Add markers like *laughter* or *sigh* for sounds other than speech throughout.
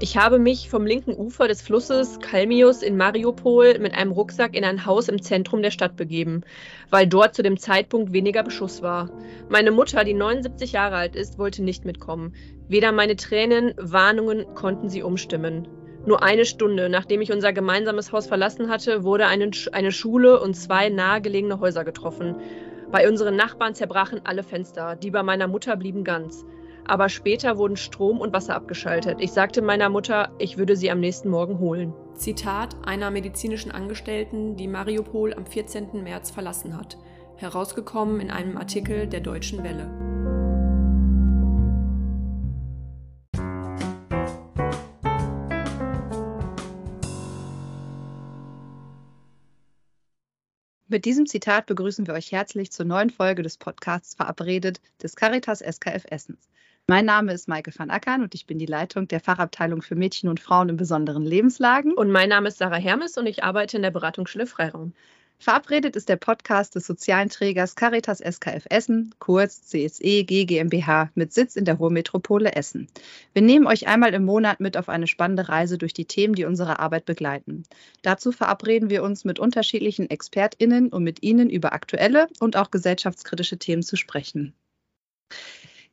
Ich habe mich vom linken Ufer des Flusses Kalmius in Mariupol mit einem Rucksack in ein Haus im Zentrum der Stadt begeben, weil dort zu dem Zeitpunkt weniger Beschuss war. Meine Mutter, die 79 Jahre alt ist, wollte nicht mitkommen. Weder meine Tränen, Warnungen konnten sie umstimmen. Nur eine Stunde, nachdem ich unser gemeinsames Haus verlassen hatte, wurde eine, eine Schule und zwei nahegelegene Häuser getroffen. Bei unseren Nachbarn zerbrachen alle Fenster, die bei meiner Mutter blieben ganz aber später wurden Strom und Wasser abgeschaltet. Ich sagte meiner Mutter, ich würde sie am nächsten Morgen holen. Zitat einer medizinischen Angestellten, die Mariupol am 14. März verlassen hat. Herausgekommen in einem Artikel der Deutschen Welle. Mit diesem Zitat begrüßen wir euch herzlich zur neuen Folge des Podcasts Verabredet des Caritas SKF Essens. Mein Name ist Maike van Ackern und ich bin die Leitung der Fachabteilung für Mädchen und Frauen in besonderen Lebenslagen. Und mein Name ist Sarah Hermes und ich arbeite in der Beratungsstelle Freiraum. Verabredet ist der Podcast des sozialen Trägers Caritas SKF Essen, kurz CSE GmbH, mit Sitz in der Ruhrmetropole Essen. Wir nehmen euch einmal im Monat mit auf eine spannende Reise durch die Themen, die unsere Arbeit begleiten. Dazu verabreden wir uns mit unterschiedlichen ExpertInnen, um mit ihnen über aktuelle und auch gesellschaftskritische Themen zu sprechen.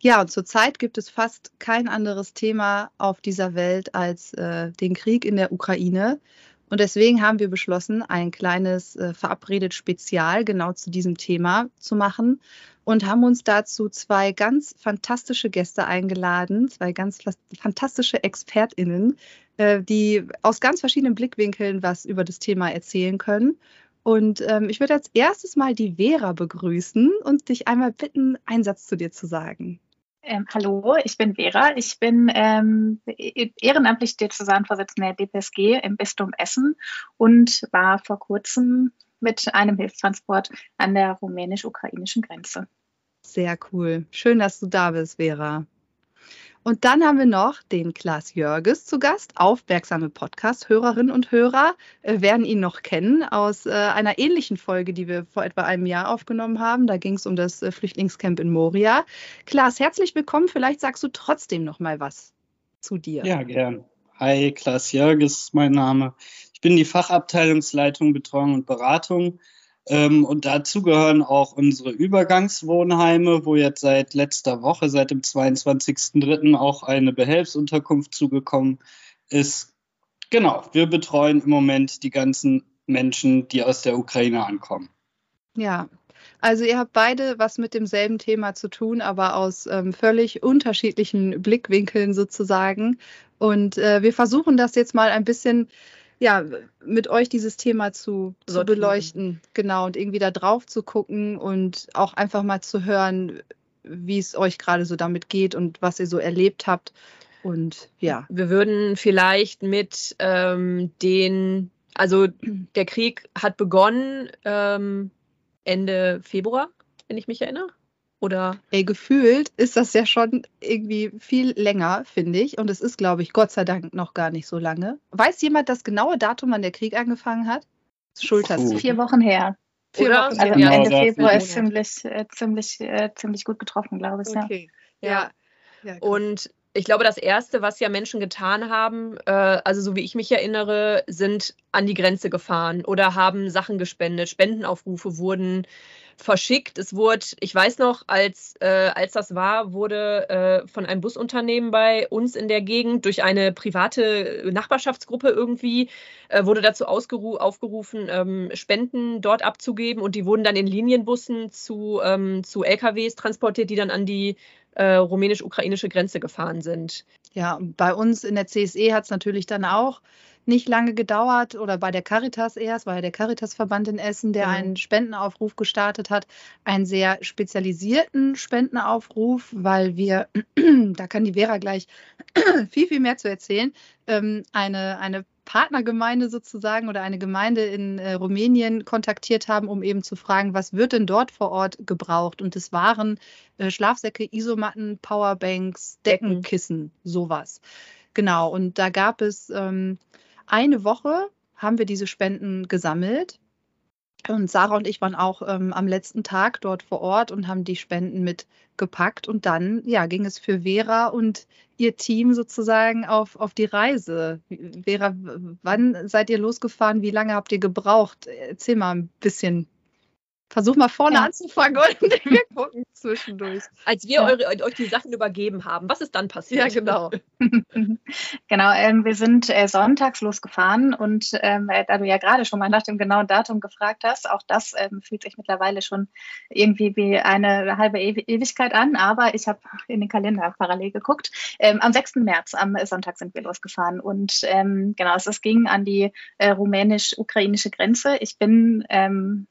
Ja, und zurzeit gibt es fast kein anderes Thema auf dieser Welt als äh, den Krieg in der Ukraine. Und deswegen haben wir beschlossen, ein kleines äh, verabredet Spezial genau zu diesem Thema zu machen und haben uns dazu zwei ganz fantastische Gäste eingeladen, zwei ganz fantastische ExpertInnen, äh, die aus ganz verschiedenen Blickwinkeln was über das Thema erzählen können. Und ähm, ich würde als erstes mal die Vera begrüßen und dich einmal bitten, einen Satz zu dir zu sagen. Ähm, hallo, ich bin Vera. Ich bin ähm, e-, ehrenamtlich Diözesanvorsitzende der DPSG im Bistum Essen und war vor kurzem mit einem Hilfstransport an der rumänisch-ukrainischen Grenze. Sehr cool. Schön, dass du da bist, Vera. Und dann haben wir noch den Klaas Jörges zu Gast. Aufmerksame Podcast-Hörerinnen und Hörer äh, werden ihn noch kennen aus äh, einer ähnlichen Folge, die wir vor etwa einem Jahr aufgenommen haben. Da ging es um das äh, Flüchtlingscamp in Moria. Klaas, herzlich willkommen. Vielleicht sagst du trotzdem noch mal was zu dir. Ja, gern. Hi, Klaas Jörges, mein Name. Ich bin die Fachabteilungsleitung Betreuung und Beratung und dazu gehören auch unsere Übergangswohnheime, wo jetzt seit letzter Woche, seit dem 22.03. auch eine Behelfsunterkunft zugekommen ist. Genau, wir betreuen im Moment die ganzen Menschen, die aus der Ukraine ankommen. Ja, also ihr habt beide was mit demselben Thema zu tun, aber aus ähm, völlig unterschiedlichen Blickwinkeln sozusagen. Und äh, wir versuchen das jetzt mal ein bisschen ja, mit euch dieses Thema zu, zu beleuchten, genau, und irgendwie da drauf zu gucken und auch einfach mal zu hören, wie es euch gerade so damit geht und was ihr so erlebt habt. Und ja. Wir würden vielleicht mit ähm, den, also der Krieg hat begonnen ähm, Ende Februar, wenn ich mich erinnere. Oder? Ey, gefühlt ist das ja schon irgendwie viel länger, finde ich. Und es ist, glaube ich, Gott sei Dank noch gar nicht so lange. Weiß jemand das genaue Datum, wann der Krieg angefangen hat? Schulters. Vier Wochen her. Vier Oder? Wochen also her. Ende Februar ist ziemlich, äh, ziemlich, äh, ziemlich gut getroffen, glaube ich. Okay. Ja. ja. Und ich glaube, das Erste, was ja Menschen getan haben, äh, also so wie ich mich erinnere, sind an die Grenze gefahren oder haben Sachen gespendet. Spendenaufrufe wurden verschickt. Es wurde, ich weiß noch, als, äh, als das war, wurde äh, von einem Busunternehmen bei uns in der Gegend durch eine private Nachbarschaftsgruppe irgendwie, äh, wurde dazu aufgerufen, ähm, Spenden dort abzugeben und die wurden dann in Linienbussen zu, ähm, zu LKWs transportiert, die dann an die äh, rumänisch-ukrainische Grenze gefahren sind. Ja, bei uns in der CSE hat es natürlich dann auch nicht lange gedauert oder bei der Caritas erst, war ja der Caritas-Verband in Essen, der einen Spendenaufruf gestartet hat, einen sehr spezialisierten Spendenaufruf, weil wir, *clears throat* da kann die Vera gleich *clears throat* viel, viel mehr zu erzählen, ähm, eine, eine Partnergemeinde sozusagen oder eine Gemeinde in äh, Rumänien kontaktiert haben, um eben zu fragen, was wird denn dort vor Ort gebraucht? Und es waren äh, Schlafsäcke, Isomatten, Powerbanks, Deckenkissen, sowas. Genau, und da gab es ähm, eine Woche haben wir diese Spenden gesammelt. Und Sarah und ich waren auch ähm, am letzten Tag dort vor Ort und haben die Spenden mitgepackt. Und dann ja, ging es für Vera und ihr Team sozusagen auf, auf die Reise. Vera, wann seid ihr losgefahren? Wie lange habt ihr gebraucht? Erzähl mal ein bisschen Versuch mal vorne ja. anzufangen und *laughs* wir gucken zwischendurch. Als wir ja. eure, euch die Sachen übergeben haben, was ist dann passiert? Ja, genau. *laughs* genau, ähm, wir sind äh, sonntags losgefahren und ähm, äh, da du ja gerade schon mal nach dem genauen Datum gefragt hast, auch das ähm, fühlt sich mittlerweile schon irgendwie wie eine halbe Ewigkeit an, aber ich habe in den Kalender parallel geguckt. Ähm, am 6. März, am Sonntag sind wir losgefahren und ähm, genau, es, es ging an die äh, rumänisch-ukrainische Grenze. Ich bin ähm,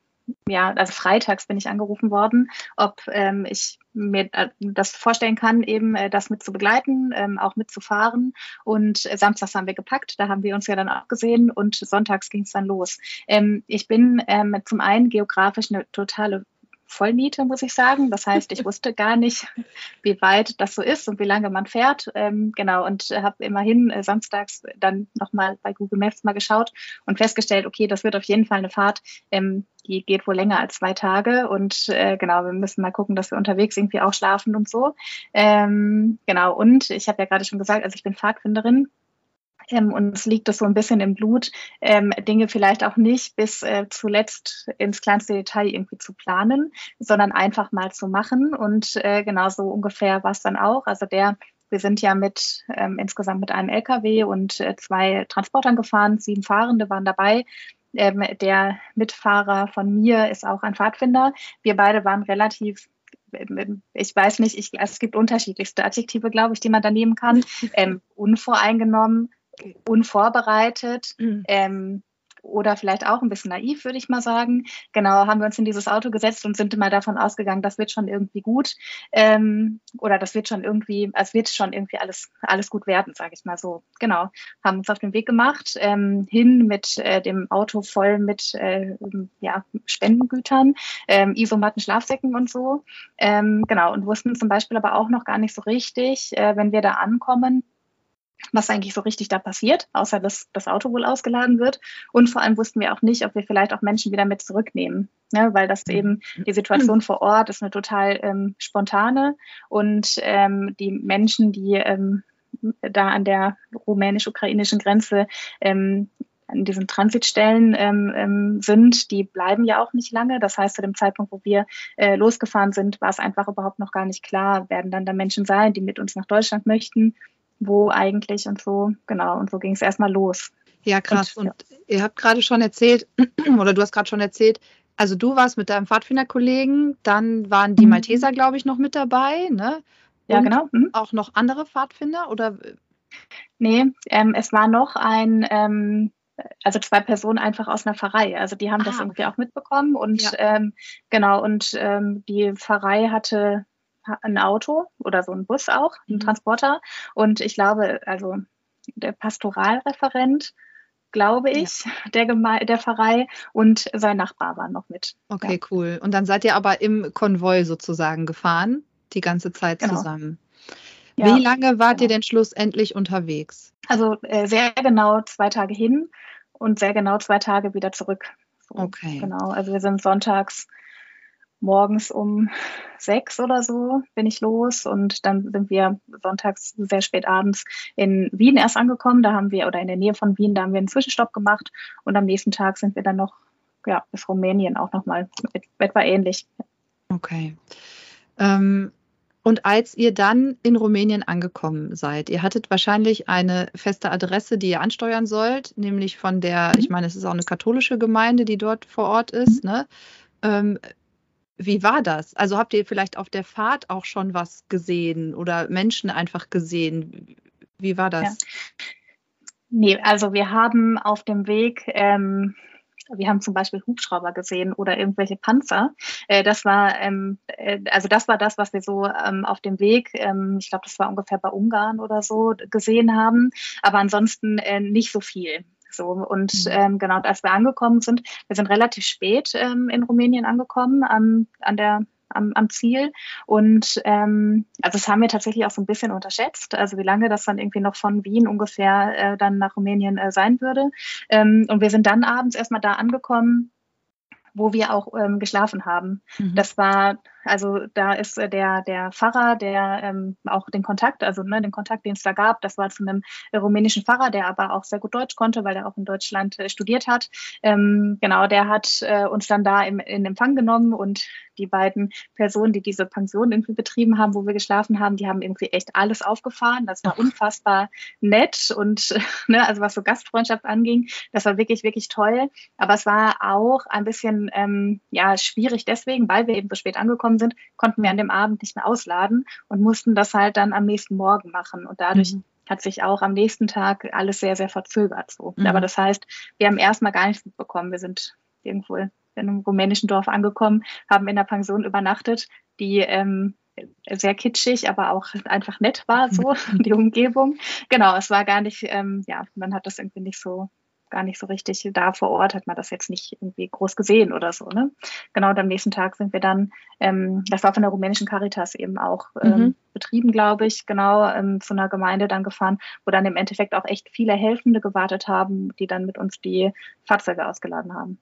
ja, also freitags bin ich angerufen worden, ob ähm, ich mir äh, das vorstellen kann, eben äh, das mit zu begleiten, ähm, auch mitzufahren. Und samstags haben wir gepackt, da haben wir uns ja dann auch gesehen und sonntags ging es dann los. Ähm, ich bin ähm, zum einen geografisch eine totale Vollmiete, muss ich sagen. Das heißt, ich wusste gar nicht, wie weit das so ist und wie lange man fährt. Ähm, genau, und habe immerhin äh, samstags dann nochmal bei Google Maps mal geschaut und festgestellt, okay, das wird auf jeden Fall eine Fahrt, ähm, die geht wohl länger als zwei Tage. Und äh, genau, wir müssen mal gucken, dass wir unterwegs irgendwie auch schlafen und so. Ähm, genau, und ich habe ja gerade schon gesagt, also ich bin Pfadfinderin ähm, uns liegt es so ein bisschen im Blut, ähm, Dinge vielleicht auch nicht bis äh, zuletzt ins kleinste Detail irgendwie zu planen, sondern einfach mal zu machen. Und äh, genauso ungefähr war es dann auch. Also der wir sind ja mit ähm, insgesamt mit einem LKW und äh, zwei Transportern gefahren, sieben Fahrende waren dabei. Ähm, der Mitfahrer von mir ist auch ein Pfadfinder. Wir beide waren relativ ähm, ich weiß nicht, ich, es gibt unterschiedlichste Adjektive, glaube ich, die man da nehmen kann. *laughs* Ähm, unvoreingenommen, unvorbereitet. Mhm. Ähm, oder vielleicht auch ein bisschen naiv, würde ich mal sagen. Genau, haben wir uns in dieses Auto gesetzt und sind mal davon ausgegangen, das wird schon irgendwie gut. Ähm, oder das wird schon irgendwie, es wird schon irgendwie alles, alles gut werden, sage ich mal so. Genau, haben uns auf den Weg gemacht, ähm, hin mit äh, dem Auto voll mit äh, ja, Spendengütern, ähm, Isomatten, Schlafsäcken und so. Ähm, genau, und wussten zum Beispiel aber auch noch gar nicht so richtig, äh, wenn wir da ankommen, was eigentlich so richtig da passiert, außer dass das Auto wohl ausgeladen wird. Und vor allem wussten wir auch nicht, ob wir vielleicht auch Menschen wieder mit zurücknehmen, ne? weil das mhm. eben die Situation vor Ort ist eine total ähm, spontane und ähm, die Menschen, die ähm, da an der rumänisch-ukrainischen Grenze ähm, an diesen Transitstellen ähm, ähm, sind, die bleiben ja auch nicht lange. Das heißt, zu dem Zeitpunkt, wo wir äh, losgefahren sind, war es einfach überhaupt noch gar nicht klar, werden dann da Menschen sein, die mit uns nach Deutschland möchten wo eigentlich und so, genau, und so ging es erstmal los. Ja, krass. Und, und ja. ihr habt gerade schon erzählt, *clears throat* oder du hast gerade schon erzählt, also du warst mit deinem Pfadfinderkollegen, dann waren die mhm. Malteser, glaube ich, noch mit dabei, ne? Und ja, genau. Mhm. Auch noch andere Pfadfinder oder? Nee, ähm, es war noch ein, ähm, also zwei Personen einfach aus einer Pfarrei. Also die haben ah, das irgendwie okay. auch mitbekommen und ja. ähm, genau, und ähm, die Pfarrei hatte ein Auto oder so ein Bus auch, ein mhm. Transporter. Und ich glaube, also der Pastoralreferent, glaube ich, ja. der, Geme der Pfarrei und sein Nachbar waren noch mit. Okay, ja. cool. Und dann seid ihr aber im Konvoi sozusagen gefahren, die ganze Zeit genau. zusammen. Ja, Wie lange wart genau. ihr denn schlussendlich unterwegs? Also äh, sehr genau zwei Tage hin und sehr genau zwei Tage wieder zurück. So, okay. Genau, also wir sind sonntags morgens um sechs oder so bin ich los und dann sind wir sonntags sehr spät abends in Wien erst angekommen. Da haben wir, oder in der Nähe von Wien, da haben wir einen Zwischenstopp gemacht und am nächsten Tag sind wir dann noch ja, bis Rumänien auch nochmal etwa ähnlich. Okay. Ähm, und als ihr dann in Rumänien angekommen seid, ihr hattet wahrscheinlich eine feste Adresse, die ihr ansteuern sollt, nämlich von der, ich meine, es ist auch eine katholische Gemeinde, die dort vor Ort ist. Ne? Ähm, wie war das? Also habt ihr vielleicht auf der Fahrt auch schon was gesehen oder Menschen einfach gesehen? Wie war das? Ja. Nee, also wir haben auf dem Weg, ähm, wir haben zum Beispiel Hubschrauber gesehen oder irgendwelche Panzer. Äh, das war, ähm, äh, also das war das, was wir so ähm, auf dem Weg, ähm, ich glaube, das war ungefähr bei Ungarn oder so, gesehen haben. Aber ansonsten äh, nicht so viel. So, und mhm. ähm, genau, als wir angekommen sind, wir sind relativ spät ähm, in Rumänien angekommen, ähm, an der am, am Ziel. Und ähm, also das haben wir tatsächlich auch so ein bisschen unterschätzt, also wie lange das dann irgendwie noch von Wien ungefähr äh, dann nach Rumänien äh, sein würde. Ähm, und wir sind dann abends erstmal da angekommen wo wir auch ähm, geschlafen haben. Mhm. Das war, also da ist äh, der, der Pfarrer, der ähm, auch den Kontakt, also ne, den Kontakt, den es da gab, das war zu einem äh, rumänischen Pfarrer, der aber auch sehr gut Deutsch konnte, weil er auch in Deutschland äh, studiert hat. Ähm, genau, der hat äh, uns dann da im, in Empfang genommen und die beiden Personen, die diese Pension irgendwie betrieben haben, wo wir geschlafen haben, die haben irgendwie echt alles aufgefahren. Das war unfassbar nett und *laughs* ne, also was so Gastfreundschaft anging, das war wirklich, wirklich toll. Aber es war auch ein bisschen ähm, ja, schwierig deswegen, weil wir eben so spät angekommen sind, konnten wir an dem Abend nicht mehr ausladen und mussten das halt dann am nächsten Morgen machen. Und dadurch mhm hat sich auch am nächsten Tag alles sehr, sehr verzögert. So. Mhm. Aber das heißt, wir haben erstmal gar nichts mitbekommen. Wir sind irgendwo in einem rumänischen Dorf angekommen, haben in der Pension übernachtet, die ähm, sehr kitschig, aber auch einfach nett war, so *laughs* die Umgebung. Genau, es war gar nicht, ähm, ja, man hat das irgendwie nicht so gar nicht so richtig da vor Ort, hat man das jetzt nicht irgendwie groß gesehen oder so. Ne? Genau, und am nächsten Tag sind wir dann, ähm, das war von der rumänischen Caritas eben auch ähm, mhm. betrieben, glaube ich, genau, ähm, zu einer Gemeinde dann gefahren, wo dann im Endeffekt auch echt viele Helfende gewartet haben, die dann mit uns die Fahrzeuge ausgeladen haben.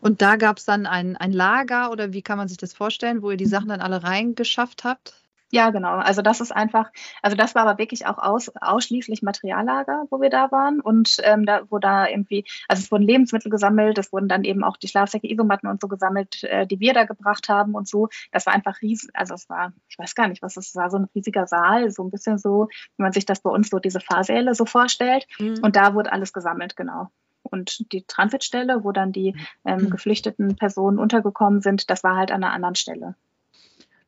Und da gab es dann ein, ein Lager oder wie kann man sich das vorstellen, wo ihr die mhm. Sachen dann alle reingeschafft habt? Ja, genau. Also das ist einfach, also das war aber wirklich auch aus, ausschließlich Materiallager, wo wir da waren und ähm, da, wo da irgendwie, also es wurden Lebensmittel gesammelt, es wurden dann eben auch die Schlafsäcke, Isomatten und so gesammelt, äh, die wir da gebracht haben und so. Das war einfach riesig, also es war, ich weiß gar nicht, was es war, so ein riesiger Saal, so ein bisschen so, wie man sich das bei uns so diese Fahrsäle so vorstellt. Mhm. Und da wurde alles gesammelt, genau. Und die Transitstelle, wo dann die ähm, mhm. geflüchteten Personen untergekommen sind, das war halt an einer anderen Stelle.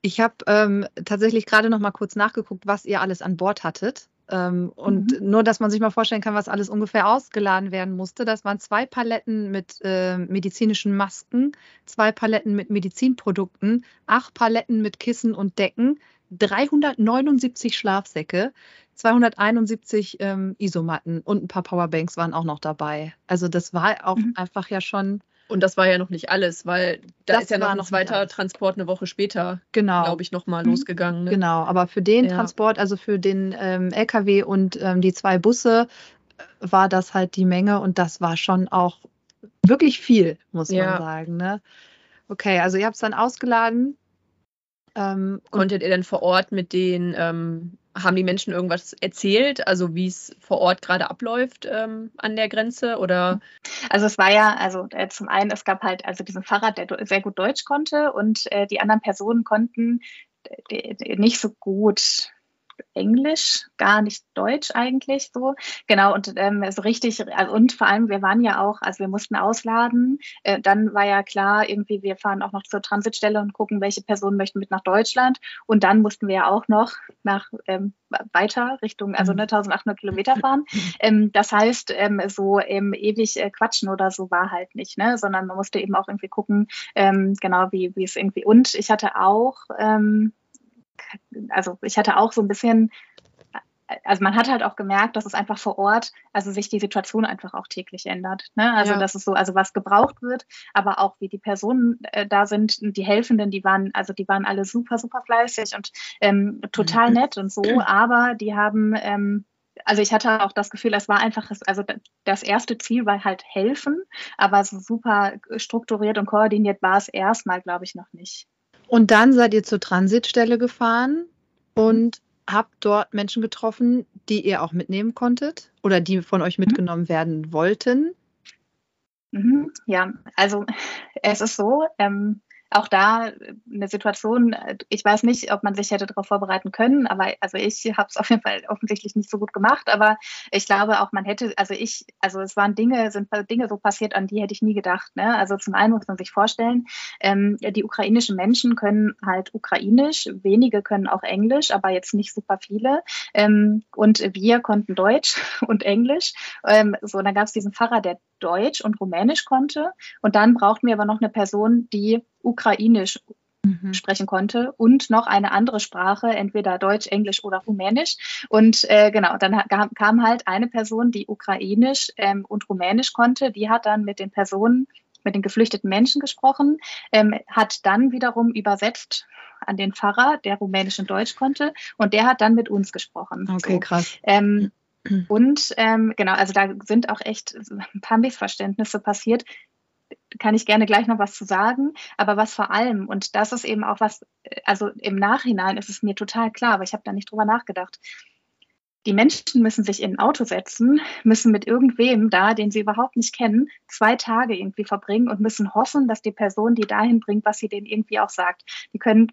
Ich habe ähm, tatsächlich gerade noch mal kurz nachgeguckt, was ihr alles an Bord hattet. Ähm, und mhm. nur, dass man sich mal vorstellen kann, was alles ungefähr ausgeladen werden musste. Das waren zwei Paletten mit äh, medizinischen Masken, zwei Paletten mit Medizinprodukten, acht Paletten mit Kissen und Decken, 379 Schlafsäcke, 271 ähm, Isomatten und ein paar Powerbanks waren auch noch dabei. Also das war auch mhm. einfach ja schon und das war ja noch nicht alles, weil da das ist ja noch ein zweiter Transport eine Woche später, genau. glaube ich, nochmal mhm. losgegangen. Ne? Genau, aber für den ja. Transport, also für den ähm, LKW und ähm, die zwei Busse, äh, war das halt die Menge und das war schon auch wirklich viel, muss ja. man sagen. Ne? Okay, also ihr habt es dann ausgeladen. Ähm, Konntet ihr denn vor Ort mit den ähm, haben die Menschen irgendwas erzählt, also wie es vor Ort gerade abläuft ähm, an der Grenze oder? Also es war ja, also äh, zum einen, es gab halt also diesen Fahrrad, der sehr gut Deutsch konnte und äh, die anderen Personen konnten nicht so gut Englisch, gar nicht Deutsch eigentlich so. Genau, und ähm, so richtig, also, und vor allem, wir waren ja auch, also wir mussten ausladen. Äh, dann war ja klar, irgendwie, wir fahren auch noch zur Transitstelle und gucken, welche Personen möchten mit nach Deutschland. Und dann mussten wir ja auch noch nach ähm, weiter Richtung, also ne, 1800 Kilometer fahren. Ähm, das heißt, ähm, so ähm, ewig äh, quatschen oder so war halt nicht, ne? sondern man musste eben auch irgendwie gucken, ähm, genau wie, wie es irgendwie. Und ich hatte auch, ähm, also ich hatte auch so ein bisschen, also man hat halt auch gemerkt, dass es einfach vor Ort, also sich die Situation einfach auch täglich ändert. Ne? Also ja. dass es so, also was gebraucht wird, aber auch wie die Personen äh, da sind, die Helfenden, die waren, also die waren alle super, super fleißig und ähm, total mhm. nett und so, aber die haben ähm, also ich hatte auch das Gefühl, es war einfach, also das erste Ziel war halt helfen, aber so super strukturiert und koordiniert war es erstmal, glaube ich, noch nicht. Und dann seid ihr zur Transitstelle gefahren und habt dort Menschen getroffen, die ihr auch mitnehmen konntet oder die von euch mhm. mitgenommen werden wollten. Mhm, ja, also es ist so, ähm, auch da äh, eine Situation, äh, ich weiß nicht, ob man sich hätte darauf vorbereiten können, aber also ich habe es *laughs* auf jeden Fall offensichtlich nicht so gut gemacht, aber ich glaube auch, man hätte, also ich, also es waren Dinge, sind Dinge so passiert, an die hätte ich nie gedacht. Ne? Also zum einen muss man sich vorstellen, ähm, die ukrainischen Menschen können halt ukrainisch, wenige können auch Englisch, aber jetzt nicht super viele. Ähm, und wir konnten Deutsch *laughs* und Englisch. Ähm, so, dann gab es diesen Pfarrer, der Deutsch und Rumänisch konnte. Und dann brauchten wir aber noch eine Person, die Ukrainisch mhm. sprechen konnte und noch eine andere Sprache, entweder Deutsch, Englisch oder Rumänisch. Und äh, genau, dann kam halt eine Person, die Ukrainisch ähm, und Rumänisch konnte, die hat dann mit den Personen, mit den geflüchteten Menschen gesprochen, ähm, hat dann wiederum übersetzt an den Pfarrer, der Rumänisch und Deutsch konnte, und der hat dann mit uns gesprochen. Okay, so. krass. Ähm, und ähm, genau, also da sind auch echt ein paar Missverständnisse passiert kann ich gerne gleich noch was zu sagen. Aber was vor allem, und das ist eben auch was, also im Nachhinein ist es mir total klar, aber ich habe da nicht drüber nachgedacht. Die Menschen müssen sich in ein Auto setzen, müssen mit irgendwem da, den sie überhaupt nicht kennen, zwei Tage irgendwie verbringen und müssen hoffen, dass die Person die dahin bringt, was sie denen irgendwie auch sagt. Die können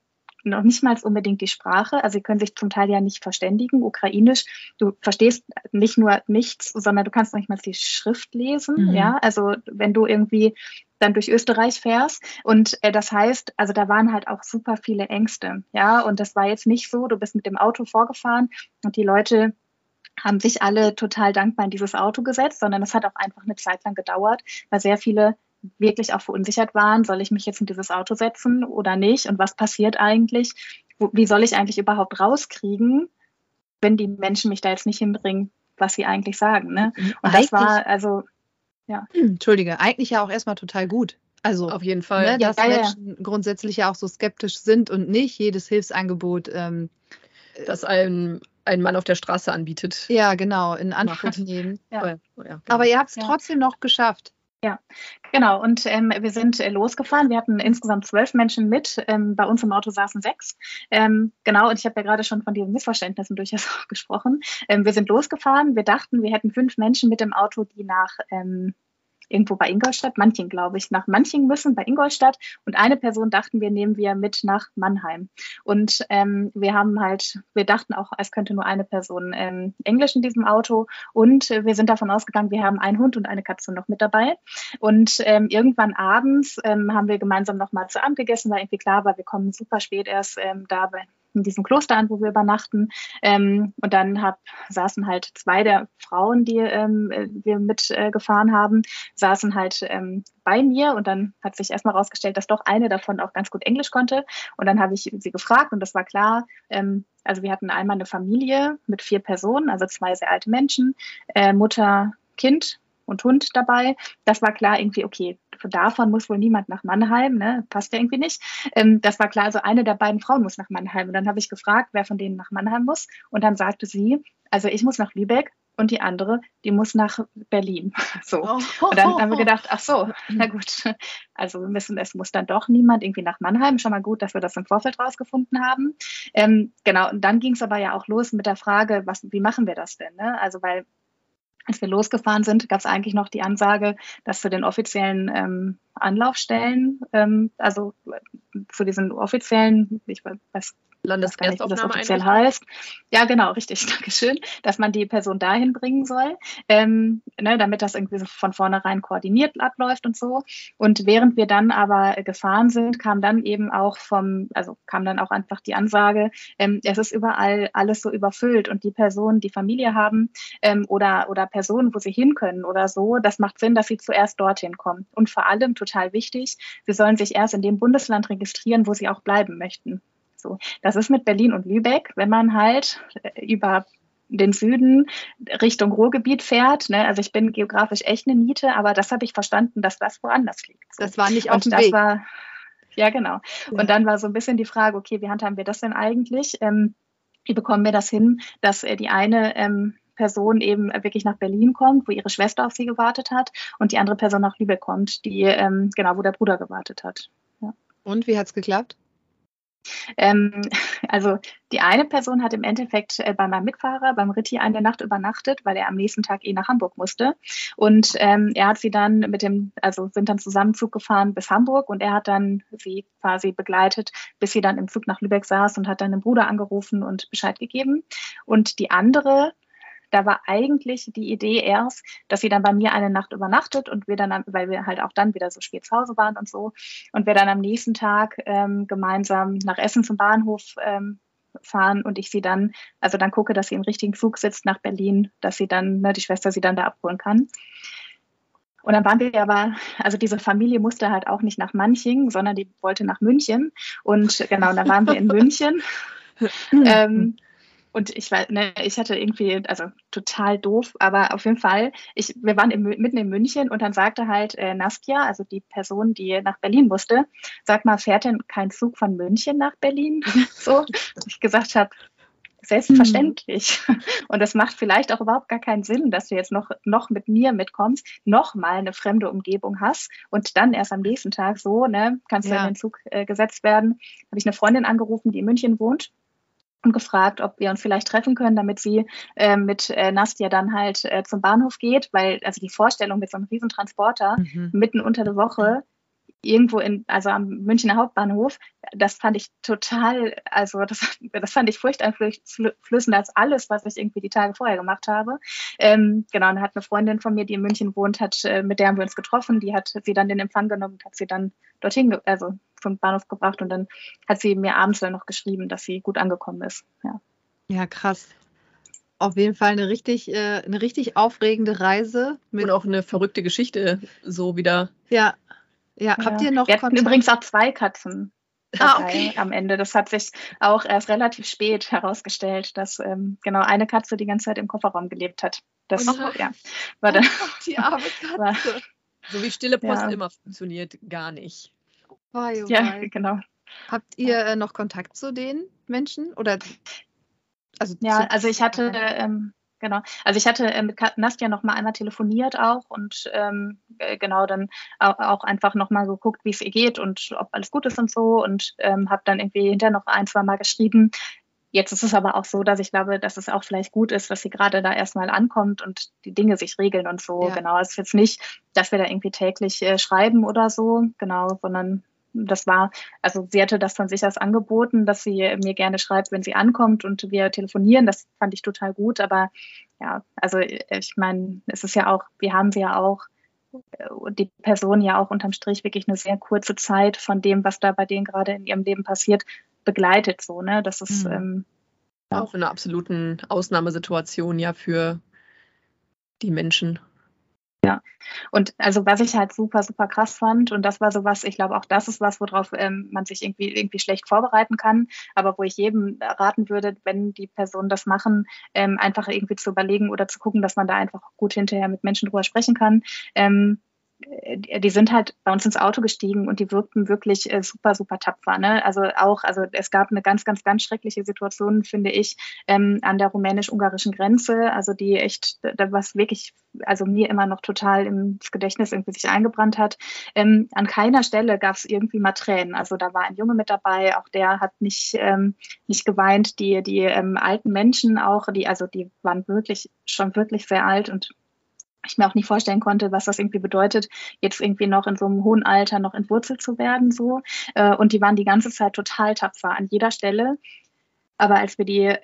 noch nicht mal unbedingt die Sprache. Also sie können sich zum Teil ja nicht verständigen, ukrainisch. Du verstehst nicht nur nichts, sondern du kannst noch nicht mal die Schrift lesen. Mhm. Ja, also wenn du irgendwie dann durch Österreich fährst. Und äh, das heißt, also da waren halt auch super viele Ängste. Ja, und das war jetzt nicht so, du bist mit dem Auto vorgefahren und die Leute haben sich alle total dankbar in dieses Auto gesetzt, sondern es hat auch einfach eine Zeit lang gedauert, weil sehr viele wirklich auch verunsichert waren, soll ich mich jetzt in dieses Auto setzen oder nicht und was passiert eigentlich? Wie soll ich eigentlich überhaupt rauskriegen, wenn die Menschen mich da jetzt nicht hinbringen, was sie eigentlich sagen? Ne? Mhm. Und eigentlich, das war also, ja. Hm, Entschuldige, eigentlich ja auch erstmal total gut. Also auf jeden Fall, ne, dass ja, Menschen ja. grundsätzlich ja auch so skeptisch sind und nicht jedes Hilfsangebot, ähm, das einem ein Mann auf der Straße anbietet. Ja, genau, in Anspruch nehmen. ja. Oh ja, genau. Aber ihr habt es trotzdem noch geschafft. Ja, genau. Und ähm, wir sind äh, losgefahren. Wir hatten insgesamt zwölf Menschen mit. Ähm, bei uns im Auto saßen sechs. Ähm, genau, und ich habe ja gerade schon von diesen Missverständnissen durchaus *laughs* auch gesprochen. Ähm, wir sind losgefahren. Wir dachten, wir hätten fünf Menschen mit im Auto, die nach ähm, irgendwo bei Ingolstadt, Manching, glaube ich, nach Manching müssen, bei Ingolstadt. Und eine Person dachten wir, nehmen wir mit nach Mannheim. Und ähm, wir haben halt, wir dachten auch, es könnte nur eine Person ähm, Englisch in diesem Auto. Und äh, wir sind davon ausgegangen, wir haben einen Hund und eine Katze noch mit dabei. Und ähm, irgendwann abends ähm, haben wir gemeinsam nochmal zu Abend gegessen, weil irgendwie klar war, wir kommen super spät erst ähm, da in diesem Kloster an, wo wir übernachten. Ähm, und dann hab, saßen halt zwei der Frauen, die ähm, wir mitgefahren äh, haben, saßen halt ähm, bei mir. Und dann hat sich erstmal herausgestellt, dass doch eine davon auch ganz gut Englisch konnte. Und dann habe ich sie gefragt und das war klar. Ähm, also wir hatten einmal eine Familie mit vier Personen, also zwei sehr alte Menschen, äh, Mutter, Kind und Hund dabei. Das war klar irgendwie, okay, davon muss wohl niemand nach Mannheim, ne? passt ja irgendwie nicht. Ähm, das war klar, also eine der beiden Frauen muss nach Mannheim. Und dann habe ich gefragt, wer von denen nach Mannheim muss. Und dann sagte sie, also ich muss nach Lübeck und die andere, die muss nach Berlin. *laughs* So. Oh. Und dann haben wir gedacht, ach so, na gut. Also wir müssen, es muss dann doch niemand irgendwie nach Mannheim. Schon mal gut, dass wir das im Vorfeld rausgefunden haben. Ähm, genau, und dann ging es aber ja auch los mit der Frage, was, wie machen wir das denn? Ne? Also weil als wir losgefahren sind, gab es eigentlich noch die Ansage, dass zu den offiziellen ähm, Anlaufstellen, ähm, also äh, zu diesen offiziellen, ich weiß Landeserstaufnahme das offiziell heißt. Ja, genau, richtig, *laughs* Dankeschön, dass man die Person dahin bringen soll, ähm, ne, damit das irgendwie so von vornherein koordiniert abläuft und so. Und während wir dann aber gefahren sind, kam dann eben auch vom, also kam dann auch einfach die Ansage, ähm, es ist überall alles so überfüllt und die Personen, die Familie haben ähm, oder, oder Personen, wo sie hin können oder so, das macht Sinn, dass sie zuerst dorthin kommen. Und vor allem total wichtig, sie sollen sich erst in dem Bundesland registrieren, wo sie auch bleiben möchten. So, das ist mit Berlin und Lübeck, wenn man halt äh, über den Süden Richtung Ruhrgebiet fährt. Ne? Also ich bin geografisch echt eine Niete, aber das habe ich verstanden, dass das woanders liegt. So. Das war nicht auf dem Weg. War, ja, genau. Ja. Und dann war so ein bisschen die Frage, okay, wie handhaben wir das denn eigentlich? Ähm, wie bekommen wir das hin, dass äh, die eine ähm, Person eben wirklich nach Berlin kommt, wo ihre Schwester auf sie gewartet hat, und die andere Person nach Lübeck kommt, die ähm, genau, wo der Bruder gewartet hat. Ja. Und wie hat es geklappt? Ähm, *laughs* also die eine Person hat im Endeffekt äh, bei meinem Mitfahrer, beim Ritti, eine Nacht übernachtet, weil er am nächsten Tag eh nach Hamburg musste. Und ähm, er hat sie dann mit dem, also sind dann zusammen Zug gefahren bis Hamburg und er hat dann sie quasi begleitet, bis sie dann im Zug nach Lübeck saß und hat dann den Bruder angerufen und Bescheid gegeben. Und die andere da war eigentlich die Idee erst, dass sie dann bei mir eine Nacht übernachtet und wir dann, weil wir halt auch dann wieder so spät zu Hause waren und so, und wir dann am nächsten Tag ähm, gemeinsam nach Essen zum Bahnhof ähm, fahren und ich sie dann, also dann gucke, dass sie im richtigen Zug sitzt nach Berlin, dass sie dann, ne, die Schwester sie dann da abholen kann. Und dann waren wir aber, also diese Familie musste halt auch nicht nach Manching, sondern die wollte nach München. Und genau, dann waren wir in *laughs* München. *laughs* ähm, und ich war, ne, ich hatte irgendwie, also total doof, aber auf jeden Fall, ich, wir waren im, mitten in München und dann sagte halt äh, Nastja, also die Person, die nach Berlin musste, sag mal, fährt denn kein Zug von München nach Berlin? *laughs* so, ich gesagt habe, selbstverständlich. Mhm. Und es macht vielleicht auch überhaupt gar keinen Sinn, dass du jetzt noch, noch mit mir mitkommst, noch mal eine fremde Umgebung hast und dann erst am nächsten Tag so, ne, kannst du ja. in den Zug äh, gesetzt werden. Habe ich eine Freundin angerufen, die in München wohnt und gefragt, ob wir uns vielleicht treffen können, damit sie äh, mit äh, Nastja dann halt äh, zum Bahnhof geht, weil also die Vorstellung mit so einem Riesentransporter mhm. mitten unter der Woche irgendwo in, also am Münchner Hauptbahnhof, das fand ich total, also das, das fand ich furchteinflößender als alles, was ich irgendwie die Tage vorher gemacht habe. Ähm, genau, und hat eine Freundin von mir, die in München wohnt, hat, äh, mit der haben wir uns getroffen, die hat sie dann den Empfang genommen und hat sie dann dorthin, also zum Bahnhof gebracht und dann hat sie mir abends dann noch geschrieben, dass sie gut angekommen ist. Ja, ja krass auf jeden Fall eine richtig, äh, eine richtig aufregende Reise. und auch eine verrückte Geschichte so wieder. Ja, ja, ja. habt ihr noch Wir hatten übrigens auch zwei Katzen. Ah, okay. Am Ende. Das hat sich auch erst relativ spät herausgestellt, dass ähm, genau eine Katze die ganze Zeit im Kofferraum gelebt hat. Das oh ja, war dann. *laughs* Die arme Katze. War, so wie stille Post ja. immer funktioniert, gar nicht. Oh, ja, *laughs* genau. Habt ihr äh, noch Kontakt zu den Menschen? Oder also ja, also ich hatte ähm, Genau. Also ich hatte äh, mit Nastja noch mal einmal telefoniert auch und ähm, äh, genau dann auch, einfach noch mal geguckt, wie es ihr geht und ob alles gut ist und so und ähm, habe dann irgendwie hinterher noch ein, zwei Mal geschrieben. Jetzt ist es aber auch so, dass ich glaube, dass es auch vielleicht gut ist, dass sie gerade da erstmal ankommt und die Dinge sich regeln und so. Ja. Genau. Es ist jetzt nicht, dass wir da irgendwie täglich äh, schreiben oder so, genau, sondern das war, also sie hatte das von sich aus angeboten, dass sie mir gerne schreibt, wenn sie ankommt und wir telefonieren. Das fand ich total gut. Aber ja, also ich meine, es ist ja auch, wir haben sie ja auch äh, die Person ja auch unterm Strich wirklich eine sehr kurze Zeit von dem, was da bei denen gerade in ihrem Leben passiert, begleitet. So, ne? Das ist mhm. ähm, auch in einer absoluten Ausnahmesituation ja für die Menschen. Ja, und also was ich halt super, super krass fand, und das war so was, ich glaube auch das ist was, worauf ähm, man sich irgendwie, irgendwie schlecht vorbereiten kann, aber wo ich jedem raten würde, wenn die Personen das machen, ähm, einfach irgendwie zu überlegen oder zu gucken, dass man da einfach gut hinterher mit Menschen drüber sprechen kann. Ähm, äh, die sind halt bei uns ins Auto gestiegen und die wirkten wirklich äh, super, super tapfer. Ne? Also auch, also es gab eine ganz, ganz, ganz schreckliche Situation, finde ich, ähm, an der rumänisch-ungarischen Grenze, also die echt, da was wirklich, also mir immer noch total ins Gedächtnis irgendwie sich eingebrannt hat. Ähm, an keiner Stelle gab es irgendwie mal Tränen. Also da war ein Junge mit dabei, auch der hat nicht, ähm, nicht geweint. Die, die ähm, alten Menschen auch, die, also die waren wirklich schon wirklich sehr alt und ich mir auch nicht vorstellen konnte, was das irgendwie bedeutet, jetzt irgendwie noch in so einem hohen Alter noch entwurzelt zu werden. So. Äh, und die waren die ganze Zeit total tapfer an jeder Stelle. Aber als wir die,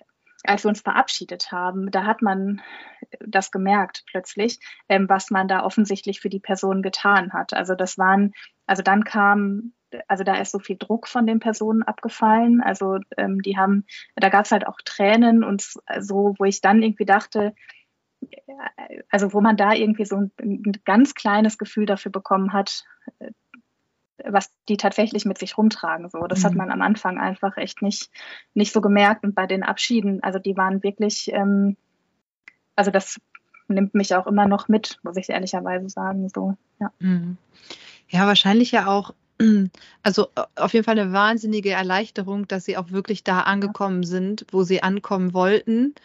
als wir uns verabschiedet haben, da hat man das gemerkt plötzlich, ähm, was man da offensichtlich für die Person getan hat. Also das waren, also dann kam also da ist so viel Druck von den Personen abgefallen. Also ähm, die haben, da gab es halt auch Tränen und so, wo ich dann irgendwie dachte, also wo man da irgendwie so ein, ein, ganz kleines Gefühl dafür bekommen hat, äh, was die tatsächlich mit sich rumtragen. So, das mhm. hat man am Anfang einfach echt nicht, nicht so gemerkt. Und bei den Abschieden, also die waren wirklich, ähm, also das nimmt mich auch immer noch mit, muss ich ehrlicherweise sagen. So, ja. Mhm. ja, wahrscheinlich ja auch *clears throat* also auf jeden Fall eine wahnsinnige Erleichterung, dass sie auch wirklich da angekommen sind, wo sie ankommen wollten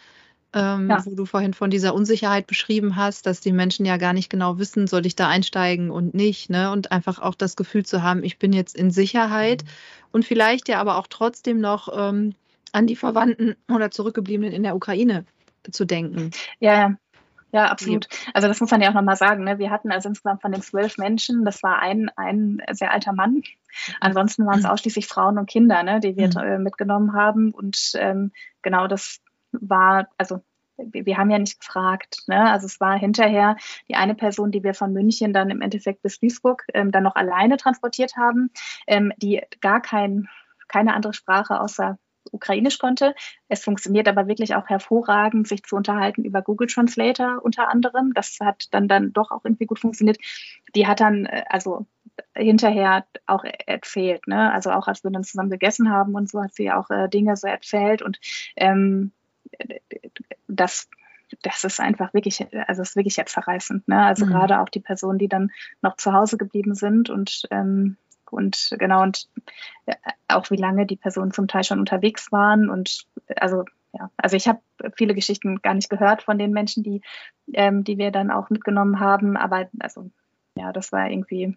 ähm, ja. wo du vorhin von dieser Unsicherheit beschrieben hast, dass die Menschen ja gar nicht genau wissen, soll ich da einsteigen und nicht, ne? Und einfach auch das Gefühl zu haben, ich bin jetzt in Sicherheit mhm. und vielleicht ja aber auch trotzdem noch ähm, an die Verwandten oder Zurückgebliebenen in der Ukraine zu denken. Ja, ja, absolut. Also das muss man ja auch nochmal sagen. Ne? Wir hatten also insgesamt von den zwölf Menschen, das war ein, ein sehr alter Mann. Ansonsten waren es mhm. ausschließlich Frauen und Kinder, ne, die wir mhm. mitgenommen haben. Und ähm, genau das war, also wir haben ja nicht gefragt. Ne? Also es war hinterher die eine Person, die wir von München dann im Endeffekt bis Duisburg ähm, dann noch alleine transportiert haben, ähm, die gar kein, keine andere Sprache außer Ukrainisch konnte. Es funktioniert aber wirklich auch hervorragend, sich zu unterhalten über Google Translator unter anderem. Das hat dann, dann doch auch irgendwie gut funktioniert. Die hat dann, äh, also hinterher auch erzählt, ne? Also auch als wir dann zusammen gegessen haben und so hat sie auch äh, Dinge so erzählt und ähm, das, das ist einfach wirklich, also ist wirklich jetzt zerreißend. Ne? Also mhm. gerade auch die Personen, die dann noch zu Hause geblieben sind und ähm, und genau und äh, auch wie lange die Personen zum Teil schon unterwegs waren und also ja, also ich habe viele Geschichten gar nicht gehört von den Menschen, die, ähm, die wir dann auch mitgenommen haben, aber also ja, das war irgendwie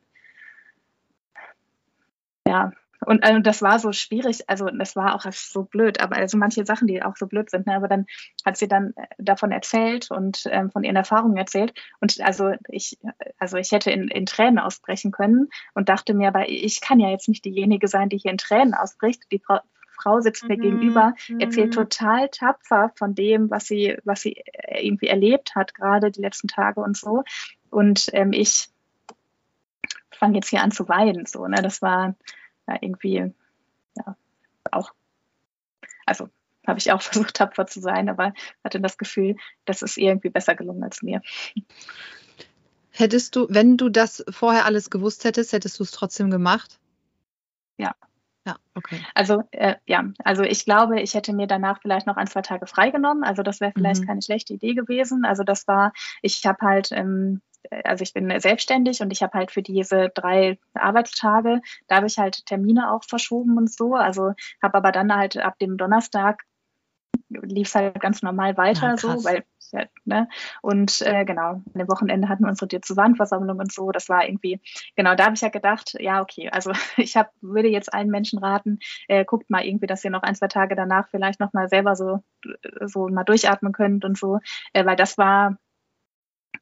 ja, und also das war so schwierig, also das war auch so blöd, aber also manche Sachen, die auch so blöd sind, ne? aber dann hat sie dann äh, davon erzählt und ähm, von ihren Erfahrungen erzählt und also ich, also ich hätte in, in Tränen ausbrechen können und dachte mir, aber ich kann ja jetzt nicht diejenige sein, die hier in Tränen ausbricht. Die Frau, Frau sitzt mir mhm. gegenüber, erzählt mhm. total tapfer von dem, was sie, was sie äh, irgendwie erlebt hat, gerade die letzten Tage und so. Und ähm, ich fange jetzt hier an zu weinen. So, ne? Das war ja, irgendwie ja, auch, also habe ich auch *laughs* versucht, tapfer zu sein, aber hatte das Gefühl, das ist irgendwie besser gelungen als mir. Hättest du, wenn du das vorher alles gewusst hättest, hättest du es trotzdem gemacht? Ja. Ja, okay. Also äh, ja, also ich glaube, ich hätte mir danach vielleicht noch ein, zwei Tage freigenommen. Also das wäre vielleicht mhm. keine schlechte Idee gewesen. Also das war, ich habe halt ähm, also ich bin selbstständig und ich habe halt für diese drei Arbeitstage, da habe ich halt Termine auch verschoben und so. Also habe aber dann halt ab dem Donnerstag lief es halt ganz normal weiter ja, so, weil ja, ne? Und äh, genau, an dem Wochenende hatten wir unsere Diözesanversammlung und so. Das war irgendwie, genau, da habe ich ja gedacht, ja, okay, also *laughs* ich hab, würde jetzt allen Menschen raten, äh, guckt mal irgendwie, dass ihr noch ein, zwei Tage danach vielleicht nochmal selber so, so mal durchatmen könnt und so. Äh, weil das war,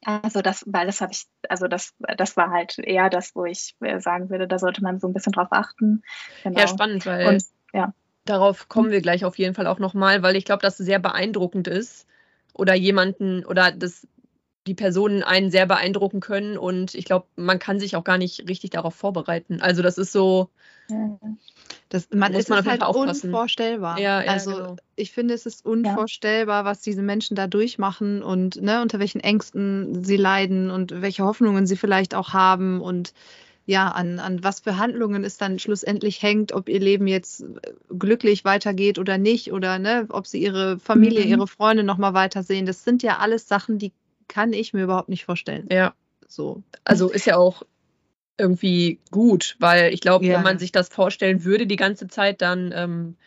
also das, weil das habe ich, also das, das war halt eher das, wo ich äh, sagen würde, da sollte man so ein bisschen drauf achten. Genau. Ja, spannend, weil Und, ja. darauf kommen wir gleich auf jeden Fall auch nochmal, weil ich glaube, dass es sehr beeindruckend ist oder jemanden oder das die Personen einen sehr beeindrucken können und ich glaube, man kann sich auch gar nicht richtig darauf vorbereiten. Also das ist so. Das, man ist man halt unvorstellbar. Ja, ja, also genau. ich finde, es ist unvorstellbar, was diese Menschen da durchmachen und ne, unter welchen Ängsten sie leiden und welche Hoffnungen sie vielleicht auch haben und ja, an, an was für Handlungen es dann schlussendlich hängt, ob ihr Leben jetzt glücklich weitergeht oder nicht oder ne, ob sie ihre Familie, mhm. ihre Freunde nochmal weitersehen. Das sind ja alles Sachen, die kann ich mir überhaupt nicht vorstellen. Ja. So. Also ist ja auch irgendwie gut, weil ich glaube, ja. wenn man sich das vorstellen würde die ganze Zeit, dann ähm,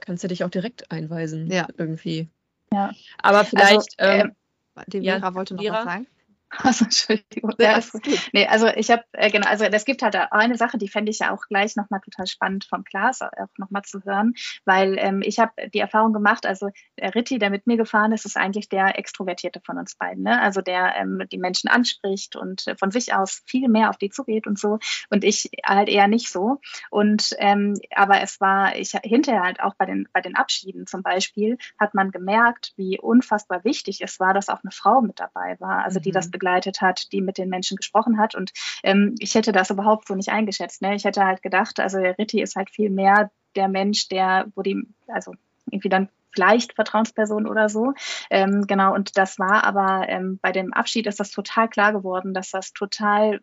kannst du dich auch direkt einweisen. Ja. Irgendwie. Ja. Aber vielleicht. Also, ähm, äh, die Vera ja, wollte noch Vera? was sagen. *laughs* Also, Entschuldigung. Ja, gut. Nee, also ich habe, äh, genau, also es gibt halt eine Sache, die fände ich ja auch gleich nochmal total spannend vom Klaas auch nochmal zu hören, weil ähm, ich habe die Erfahrung gemacht, also der Ritti, der mit mir gefahren ist, ist eigentlich der Extrovertierte von uns beiden, ne? also der ähm, die Menschen anspricht und äh, von sich aus viel mehr auf die zugeht und so und ich halt eher nicht so und ähm, aber es war, ich hinterher halt auch bei den, bei den Abschieden zum Beispiel, hat man gemerkt, wie unfassbar wichtig es war, dass auch eine Frau mit dabei war, also die das mhm begleitet hat, die mit den Menschen gesprochen hat. Und ähm, ich hätte das überhaupt so nicht eingeschätzt. Ne? Ich hätte halt gedacht, also der Ritti ist halt viel mehr der Mensch, der, wo die, also irgendwie dann vielleicht Vertrauensperson oder so. Ähm, genau, und das war aber ähm, bei dem Abschied ist das total klar geworden, dass das total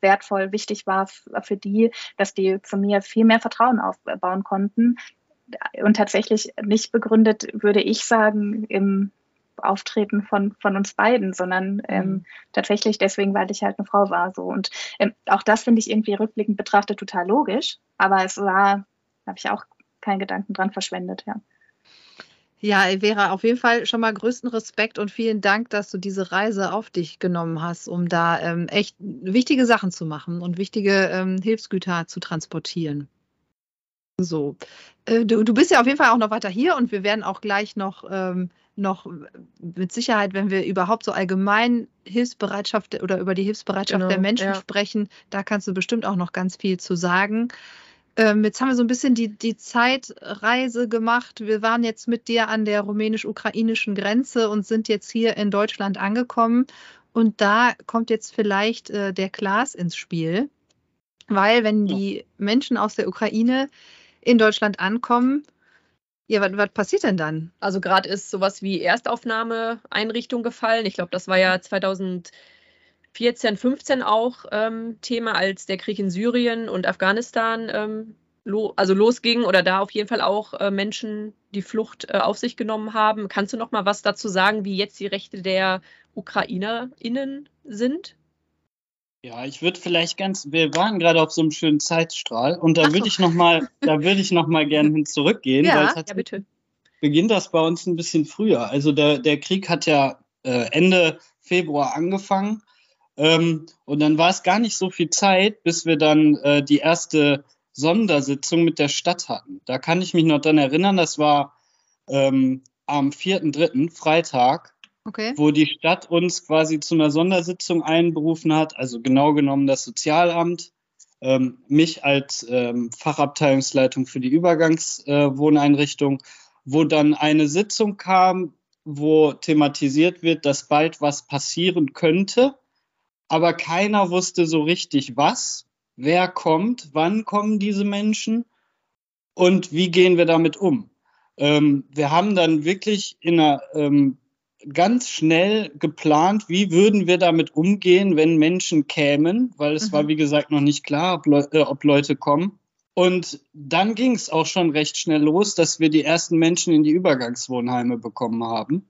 wertvoll, wichtig war für die, dass die zu mir viel mehr Vertrauen aufbauen konnten. Und tatsächlich nicht begründet, würde ich sagen, im Auftreten von, von uns beiden, sondern ähm, mhm. tatsächlich deswegen, weil ich halt eine Frau war. So. Und ähm, auch das finde ich irgendwie rückblickend betrachtet total logisch, aber es war, habe ich auch keinen Gedanken dran verschwendet, ja. Ja, Vera, auf jeden Fall schon mal größten Respekt und vielen Dank, dass du diese Reise auf dich genommen hast, um da ähm, echt wichtige Sachen zu machen und wichtige ähm, Hilfsgüter zu transportieren. So, äh, du, du bist ja auf jeden Fall auch noch weiter hier und wir werden auch gleich noch ähm, noch mit Sicherheit, wenn wir überhaupt so allgemein Hilfsbereitschaft oder über die Hilfsbereitschaft genau, der Menschen ja. sprechen, da kannst du bestimmt auch noch ganz viel zu sagen. Ähm, jetzt haben wir so ein bisschen die, die Zeitreise gemacht. Wir waren jetzt mit dir an der rumänisch-ukrainischen Grenze und sind jetzt hier in Deutschland angekommen. Und da kommt jetzt vielleicht äh, der Klaas ins Spiel, weil wenn die Menschen aus der Ukraine in Deutschland ankommen, ja, was, was passiert denn dann? Also gerade ist sowas wie Erstaufnahmeeinrichtung gefallen. Ich glaube, das war ja 2014, 15 auch ähm, Thema, als der Krieg in Syrien und Afghanistan ähm, lo also losging oder da auf jeden Fall auch äh, Menschen die Flucht äh, auf sich genommen haben. Kannst du noch mal was dazu sagen, wie jetzt die Rechte der UkrainerInnen sind? Ja, ich würde vielleicht ganz, wir waren gerade auf so einem schönen Zeitstrahl und da würde ich noch mal, da würde ich noch mal gerne hin zurückgehen. Ja, ja bitte. beginnt das bei uns ein bisschen früher. Also der, der Krieg hat ja äh, Ende Februar angefangen. Ähm, und dann war es gar nicht so viel Zeit, bis wir dann äh, die erste Sondersitzung mit der Stadt hatten. Da kann ich mich noch dran erinnern, das war ähm, am 4.3., Freitag, okay. wo die Stadt uns quasi zu einer Sondersitzung einberufen hat, also genau genommen das Sozialamt, ähm, mich als ähm, Fachabteilungsleitung für die Übergangswohneinrichtung, äh, wo dann eine Sitzung kam, wo thematisiert wird, dass bald was passieren könnte, aber keiner wusste so richtig was, wer kommt, wann kommen diese Menschen und wie gehen wir damit um. Ähm, wir haben dann wirklich in einer ähm, ganz schnell geplant, wie würden wir damit umgehen, wenn Menschen kämen, weil es mhm. war, wie gesagt, noch nicht klar, ob, Le äh, ob Leute kommen. Und dann ging es auch schon recht schnell los, dass wir die ersten Menschen in die Übergangswohnheime bekommen haben.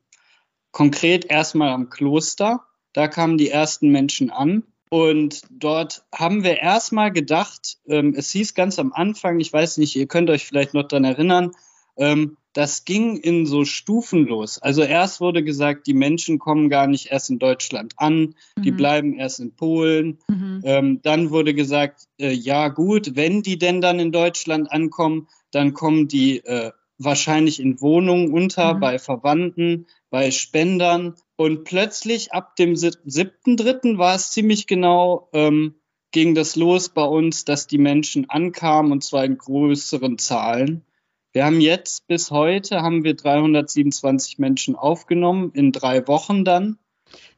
Konkret erstmal am Kloster. Da kamen die ersten Menschen an. Und dort haben wir erstmal gedacht, ähm, es hieß ganz am Anfang, ich weiß nicht, ihr könnt euch vielleicht noch daran erinnern, ähm, das ging in so Stufen los. Also erst wurde gesagt, die Menschen kommen gar nicht erst in Deutschland an, mhm. die bleiben erst in Polen. Mhm. Ähm, dann wurde gesagt, äh, ja gut, wenn die denn dann in Deutschland ankommen, dann kommen die äh, wahrscheinlich in Wohnungen unter, mhm. bei Verwandten, bei Spendern. Und plötzlich ab dem 7.3. war es ziemlich genau, ähm, ging das los bei uns, dass die Menschen ankamen und zwar in größeren Zahlen. Wir haben jetzt bis heute haben wir 327 Menschen aufgenommen, in drei Wochen dann.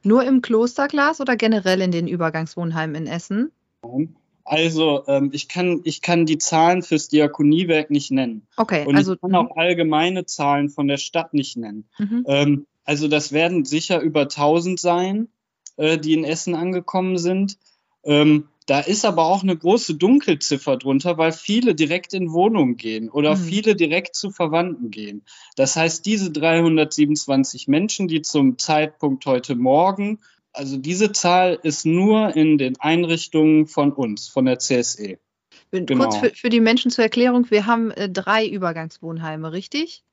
Nur im Klosterglas oder generell in den Übergangswohnheimen in Essen? Also ähm, ich, kann, ich kann die Zahlen fürs Diakoniewerk nicht nennen. Okay, Und also, ich kann auch allgemeine Zahlen von der Stadt nicht nennen. Mhm. Ähm, also das werden sicher über 1000 sein, äh, die in Essen angekommen sind. Ähm, da ist aber auch eine große Dunkelziffer drunter, weil viele direkt in Wohnungen gehen oder mhm. viele direkt zu Verwandten gehen. Das heißt, diese 327 Menschen, die zum Zeitpunkt heute Morgen, also diese Zahl ist nur in den Einrichtungen von uns, von der CSE. Genau. Kurz für, für, die Menschen zur Erklärung, wir haben äh, drei Übergangswohnheime, richtig?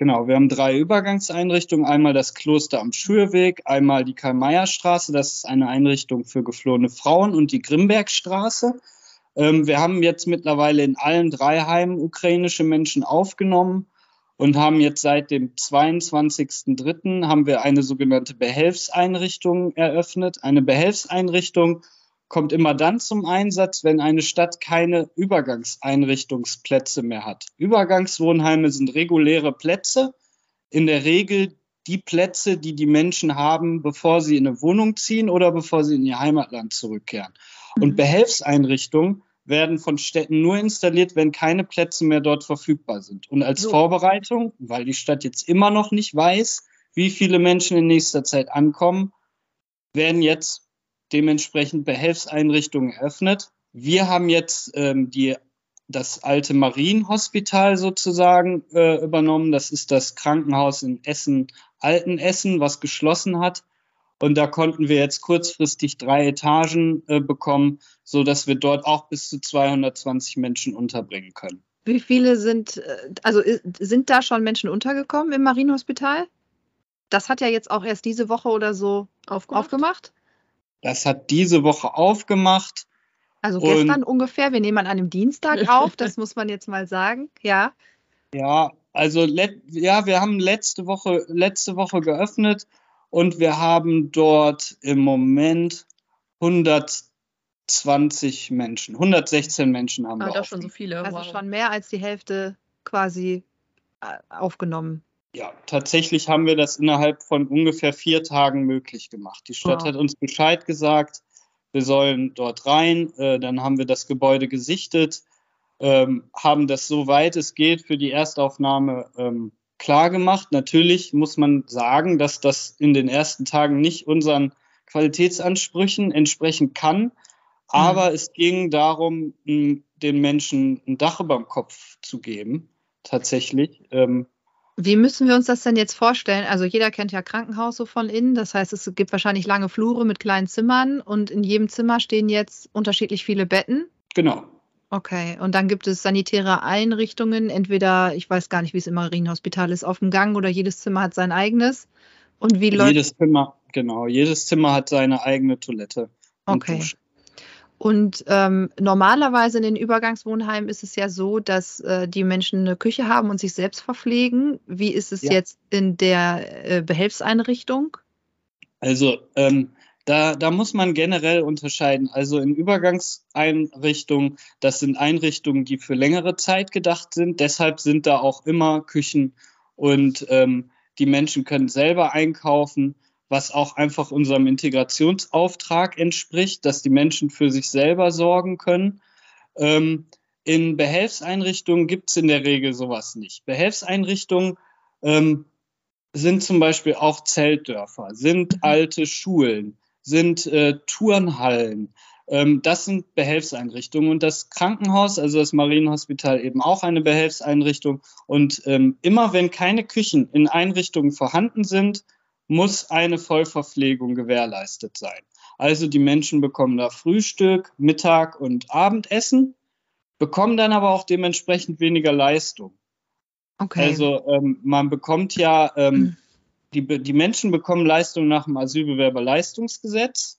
Genau, wir haben drei Übergangseinrichtungen. Einmal das Kloster am Schürweg, einmal die Karl-Meyer-Straße, das ist eine Einrichtung für geflohene Frauen, und die Grimbergstraße. Ähm, wir haben jetzt mittlerweile in allen drei Heimen ukrainische Menschen aufgenommen und haben jetzt seit dem 22.03. haben wir eine sogenannte Behelfseinrichtung eröffnet. Eine Behelfseinrichtung kommt immer dann zum Einsatz, wenn eine Stadt keine Übergangseinrichtungsplätze mehr hat. Übergangswohnheime sind reguläre Plätze, in der Regel die Plätze, die die Menschen haben, bevor sie in eine Wohnung ziehen oder bevor sie in ihr Heimatland zurückkehren. Mhm. Und Behelfseinrichtungen werden von Städten nur installiert, wenn keine Plätze mehr dort verfügbar sind. Und als so. Vorbereitung, weil die Stadt jetzt immer noch nicht weiß, wie viele Menschen in nächster Zeit ankommen, werden jetzt dementsprechend Behelfseinrichtungen eröffnet. Wir haben jetzt ähm, die, das alte Marienhospital sozusagen äh, übernommen. Das ist das Krankenhaus in Essen, Altenessen, was geschlossen hat. Und da konnten wir jetzt kurzfristig drei Etagen äh, bekommen, so dass wir dort auch bis zu 220 Menschen unterbringen können. Wie viele sind, äh, also sind da schon Menschen untergekommen im Marienhospital? Das hat ja jetzt auch erst diese Woche oder so aufgemacht. aufgemacht. Das hat diese Woche aufgemacht. Also gestern ungefähr. Wir nehmen an einem Dienstag *laughs* auf. Das muss man jetzt mal sagen. Ja. Ja, also ja, wir haben letzte Woche letzte Woche geöffnet und wir haben dort im Moment 120 Menschen, 116 Menschen haben ah, wir. Doch schon so viele. Also wow. schon mehr als die Hälfte quasi äh, aufgenommen. Ja, tatsächlich haben wir das innerhalb von ungefähr vier Tagen möglich gemacht. Die Stadt wow. hat uns Bescheid gesagt, wir sollen dort rein. Äh, dann haben wir das Gebäude gesichtet, ähm, haben das so weit es geht für die Erstaufnahme ähm, klar gemacht. Natürlich muss man sagen, dass das in den ersten Tagen nicht unseren Qualitätsansprüchen entsprechen kann. Mhm. Aber mhm. es ging darum, den Menschen ein Dach über dem Kopf zu geben, tatsächlich. Ähm, wie müssen wir uns das denn jetzt vorstellen? Also jeder kennt ja Krankenhaus so von innen. Das heißt, es gibt wahrscheinlich lange Flure mit kleinen Zimmern und in jedem Zimmer stehen jetzt unterschiedlich viele Betten. Genau. Okay, und dann gibt es sanitäre Einrichtungen, entweder, ich weiß gar nicht, wie es im Marienhospital ist, auf dem Gang oder jedes Zimmer hat sein eigenes. Und wie läuft Jedes Zimmer, genau, jedes Zimmer hat seine eigene Toilette. Okay. Und ähm, normalerweise in den Übergangswohnheimen ist es ja so, dass äh, die Menschen eine Küche haben und sich selbst verpflegen. Wie ist es ja. jetzt in der äh, Behelfseinrichtung? Also ähm, da, da muss man generell unterscheiden. Also in Übergangseinrichtungen, das sind Einrichtungen, die für längere Zeit gedacht sind. Deshalb sind da auch immer Küchen und ähm, die Menschen können selber einkaufen, was auch einfach unserem Integrationsauftrag entspricht, dass die Menschen für sich selber sorgen können. Ähm, in Behelfseinrichtungen gibt es in der Regel sowas nicht. Behelfseinrichtungen ähm, sind zum Beispiel auch Zeltdörfer, sind alte Schulen, sind äh, Turnhallen. Ähm, das sind Behelfseinrichtungen und das Krankenhaus, also das Marienhospital eben auch eine Behelfseinrichtung. Und ähm, immer wenn keine Küchen in Einrichtungen vorhanden sind, muss eine Vollverpflegung gewährleistet sein. Also die Menschen bekommen da Frühstück, Mittag und Abendessen, bekommen dann aber auch dementsprechend weniger Leistung. Okay. Also ähm, man bekommt ja ähm, hm die, die Menschen bekommen Leistung nach dem Asylbewerberleistungsgesetz.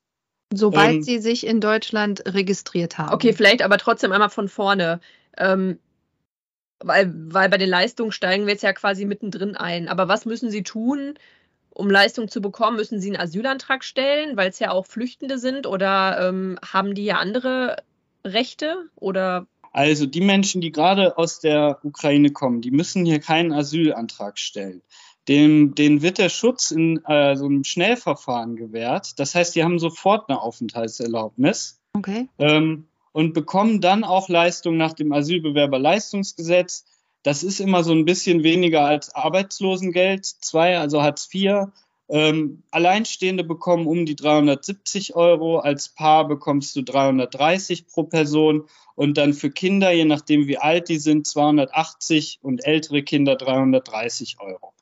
Sobald ähm, sie sich in Deutschland registriert haben. Okay, vielleicht aber trotzdem einmal von vorne. Ähm, weil, weil bei den Leistungen steigen wir jetzt ja quasi mittendrin ein. Aber was müssen sie tun, um Leistung zu bekommen? Müssen sie einen Asylantrag stellen, weil es ja auch Flüchtende sind? Oder ähm, haben die ja andere Rechte? Oder also die Menschen, die gerade aus der Ukraine kommen, die müssen hier keinen Asylantrag stellen dem, denen wird der Schutz in äh, so einem Schnellverfahren gewährt. Das heißt, die haben sofort eine Aufenthaltserlaubnis okay. ähm, und bekommen dann auch Leistung nach dem Asylbewerberleistungsgesetz. Das ist immer so ein bisschen weniger als Arbeitslosengeld, zwei, also Hartz IV. Ähm, Alleinstehende bekommen um die 370 Euro, als Paar bekommst du 330 pro Person und dann für Kinder, je nachdem wie alt die sind, 280 und ältere Kinder 330 Euro.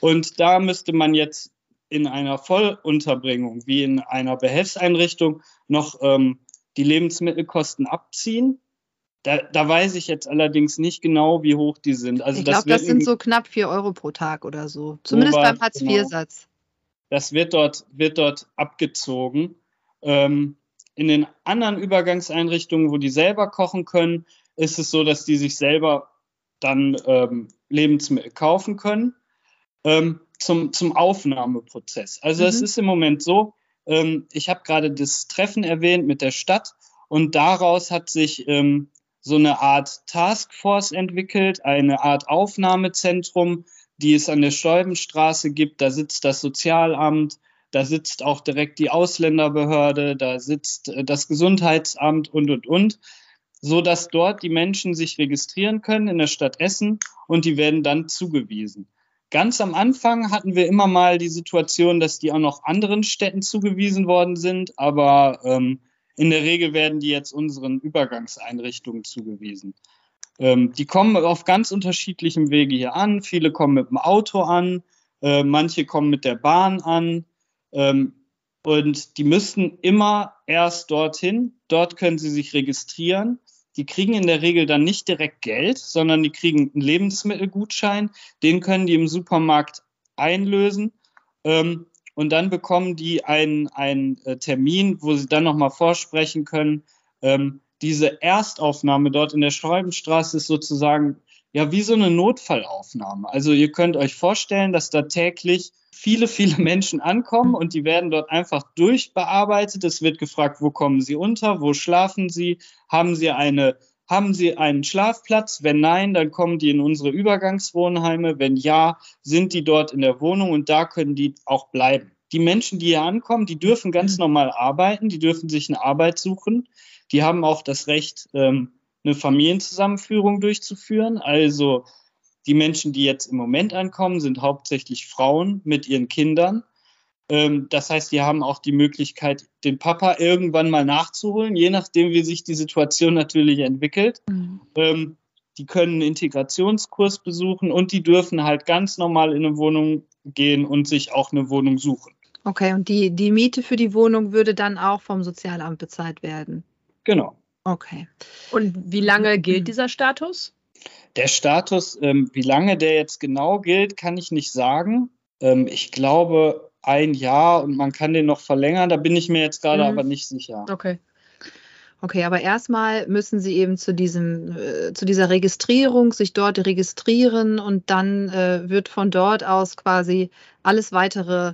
Und da müsste man jetzt in einer Vollunterbringung wie in einer Behelfseinrichtung noch ähm, die Lebensmittelkosten abziehen. Da, da, weiß ich jetzt allerdings nicht genau, wie hoch die sind. Also ich glaube, das, das sind so knapp 4 Euro pro Tag oder so. Zumindest beim Hartz-IV-Satz. Genau. Das wird dort, wird dort abgezogen. Ähm, in den anderen Übergangseinrichtungen, wo die selber kochen können, ist es so, dass die sich selber dann ähm, Lebensmittel kaufen können ähm, zum, zum Aufnahmeprozess. Also es mhm. ist im Moment so, ähm, ich habe gerade das Treffen erwähnt mit der Stadt und daraus hat sich ähm, so eine Art Taskforce entwickelt, eine Art Aufnahmezentrum, die es an der Steubenstraße gibt. Da sitzt das Sozialamt, da sitzt auch direkt die Ausländerbehörde, da sitzt äh, das Gesundheitsamt und, und, und, so dass dort die Menschen sich registrieren können in der Stadt Essen und die werden dann zugewiesen. Ganz am Anfang hatten wir immer mal die Situation, dass die auch noch anderen Städten zugewiesen worden sind, aber ähm, in der Regel werden die jetzt unseren Übergangseinrichtungen zugewiesen. Ähm, die kommen auf ganz unterschiedlichem Wege hier an. Viele kommen mit dem Auto an, äh, manche kommen mit der Bahn an. Ähm, und die müssten immer erst dorthin. Dort können sie sich registrieren die kriegen in der Regel dann nicht direkt Geld, sondern die kriegen einen Lebensmittelgutschein. Den können die im Supermarkt einlösen. Ähm, und dann bekommen die einen, einen äh, Termin, wo sie dann nochmal vorsprechen können. Ähm, diese Erstaufnahme dort in der Schreibenstraße ist sozusagen ja wie so eine Notfallaufnahme. Also ihr könnt euch vorstellen, dass da täglich viele, viele Menschen ankommen und die werden dort einfach durchbearbeitet. Es wird gefragt, wo kommen sie unter, wo schlafen sie, haben sie eine haben Sie einen Schlafplatz? Wenn nein, dann kommen die in unsere Übergangswohnheime. Wenn ja, sind die dort in der Wohnung und da können die auch bleiben. Die Menschen, die hier ankommen, die dürfen ganz normal arbeiten, die dürfen sich eine Arbeit suchen. Die haben auch das Recht, ähm, eine Familienzusammenführung durchzuführen. Also die Menschen, die jetzt im Moment ankommen, sind hauptsächlich Frauen mit ihren Kindern. Ähm, das heißt, die haben auch die Möglichkeit, den Papa irgendwann mal nachzuholen, je nachdem, wie sich die Situation natürlich entwickelt. Mhm. Ähm, die können einen Integrationskurs besuchen und die dürfen halt ganz normal in eine Wohnung gehen und sich auch eine Wohnung suchen. Okay, und die, die Miete für die Wohnung würde dann auch vom Sozialamt bezahlt werden? Genau. Okay. Und wie lange gilt hm. dieser Status? Der Status, ähm, wie lange der jetzt genau gilt, kann ich nicht sagen. Ähm, ich glaube ein Jahr und man kann den noch verlängern. Da bin ich mir jetzt gerade mhm. aber nicht sicher. Okay. Okay, aber erstmal müssen Sie eben zu diesem, äh, zu dieser Registrierung sich dort registrieren und dann äh, wird von dort aus quasi alles weitere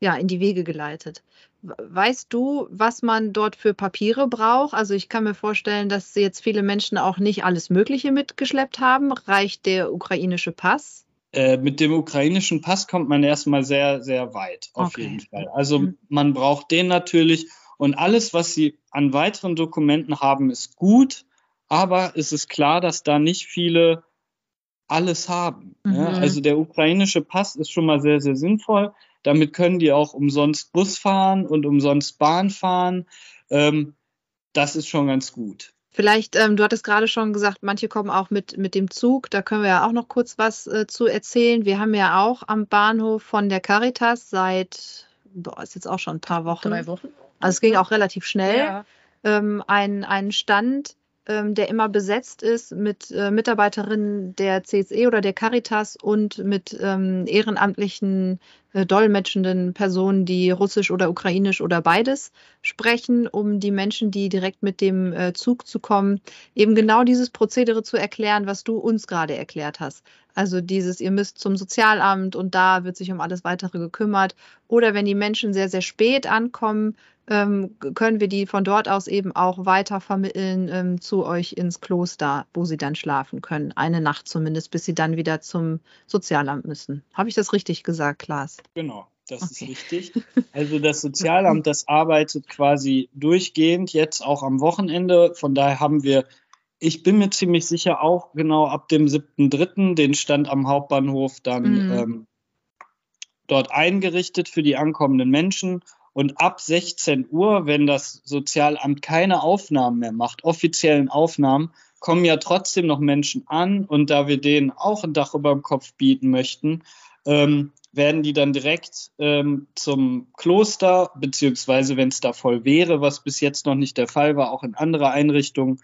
ja, in die Wege geleitet. Weißt du, was man dort für Papiere braucht? Also ich kann mir vorstellen, dass jetzt viele Menschen auch nicht alles Mögliche mitgeschleppt haben. Reicht der ukrainische Pass? Äh, mit dem ukrainischen Pass kommt man erstmal sehr, sehr weit, auf okay. jeden Fall. Also mhm. man braucht den natürlich und alles, was Sie an weiteren Dokumenten haben, ist gut, aber es ist klar, dass da nicht viele alles haben. Mhm. Ja? Also der ukrainische Pass ist schon mal sehr, sehr sinnvoll. Damit können die auch umsonst Bus fahren und umsonst Bahn fahren. Ähm, das ist schon ganz gut. Vielleicht, ähm, du hattest gerade schon gesagt, manche kommen auch mit, mit dem Zug. Da können wir ja auch noch kurz was äh, zu erzählen. Wir haben ja auch am Bahnhof von der Caritas seit, boah, ist jetzt auch schon ein paar Wochen. Drei Wochen. Also es ging auch relativ schnell. Ja. Ähm, ein, einen Stand, ähm, der immer besetzt ist mit äh, Mitarbeiterinnen der CSE oder der Caritas und mit ähm, ehrenamtlichen dolmetschenden Personen, die Russisch oder Ukrainisch oder beides sprechen, um die Menschen, die direkt mit dem äh, Zug zu kommen, eben genau dieses Prozedere zu erklären, was du uns gerade erklärt hast. Also dieses, ihr müsst zum Sozialamt und da wird sich um alles weitere gekümmert. Oder wenn die Menschen sehr, sehr spät ankommen, ähm, können wir die von dort aus eben auch weiter vermitteln ähm, zu euch ins Kloster, wo sie dann schlafen können. Eine Nacht zumindest, bis sie dann wieder zum Sozialamt müssen. Habe ich das richtig gesagt, Klaas? Genau. Das okay. ist richtig. Also das Sozialamt, das arbeitet quasi durchgehend, jetzt auch am Wochenende. Von daher haben wir, ich bin mir ziemlich sicher, auch genau ab dem 7.3. den Stand am Hauptbahnhof dann mhm. ähm, dort eingerichtet für die ankommenden Menschen und ab 16 Uhr, wenn das Sozialamt keine Aufnahmen mehr macht, offiziellen Aufnahmen, kommen ja trotzdem noch Menschen an. Und da wir denen auch ein Dach über dem Kopf bieten möchten, ähm, werden die dann direkt ähm, zum Kloster, beziehungsweise wenn es da voll wäre, was bis jetzt noch nicht der Fall war, auch in andere Einrichtungen,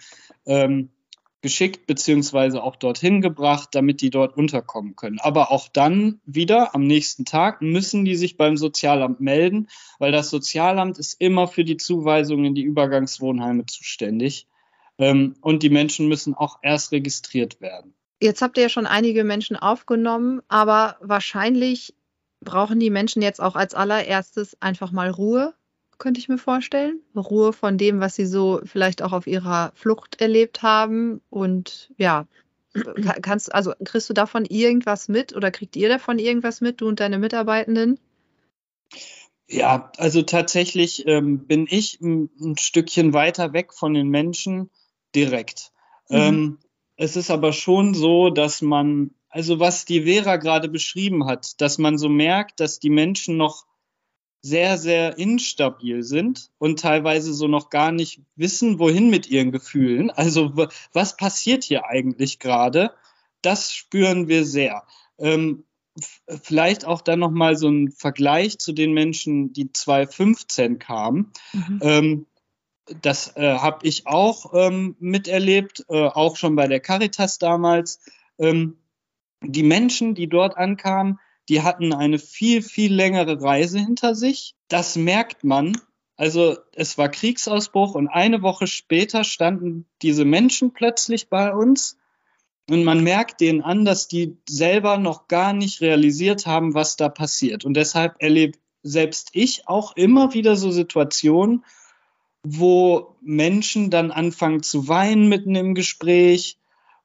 ähm, geschickt beziehungsweise auch dorthin gebracht, damit die dort unterkommen können. Aber auch dann wieder am nächsten Tag müssen die sich beim Sozialamt melden, weil das Sozialamt ist immer für die Zuweisung in die Übergangswohnheime zuständig. Ähm, und die Menschen müssen auch erst registriert werden. Jetzt habt ihr ja schon einige Menschen aufgenommen, aber wahrscheinlich brauchen die Menschen jetzt auch als allererstes einfach mal Ruhe könnte ich mir vorstellen. Ruhe von dem, was sie so vielleicht auch auf ihrer Flucht erlebt haben. Und ja, *clears throat* kannst, also kriegst du davon irgendwas mit oder kriegt ihr davon irgendwas mit, du und deine Mitarbeitenden? Ja, also tatsächlich ähm, bin ich ein, ein, Stückchen weiter weg von den Menschen direkt. Mhm. Ähm, es ist aber schon so, dass man, also was die Vera gerade beschrieben hat, dass man so merkt, dass die Menschen noch sehr, sehr instabil sind und teilweise so noch gar nicht wissen, wohin mit ihren Gefühlen. Also was passiert hier eigentlich gerade? Das spüren wir sehr. Ähm, vielleicht auch dann noch mal so ein Vergleich zu den Menschen, die 2015 kamen. Mhm. Ähm, das äh, habe ich auch ähm, miterlebt, äh, auch schon bei der Caritas damals. Ähm, die Menschen, die dort ankamen, die hatten eine viel, viel längere Reise hinter sich. Das merkt man. Also es war Kriegsausbruch und eine Woche später standen diese Menschen plötzlich bei uns und man merkt denen an, dass die selber noch gar nicht realisiert haben, was da passiert. Und deshalb erlebe selbst ich auch immer wieder so Situationen, wo Menschen dann anfangen zu weinen mitten im Gespräch,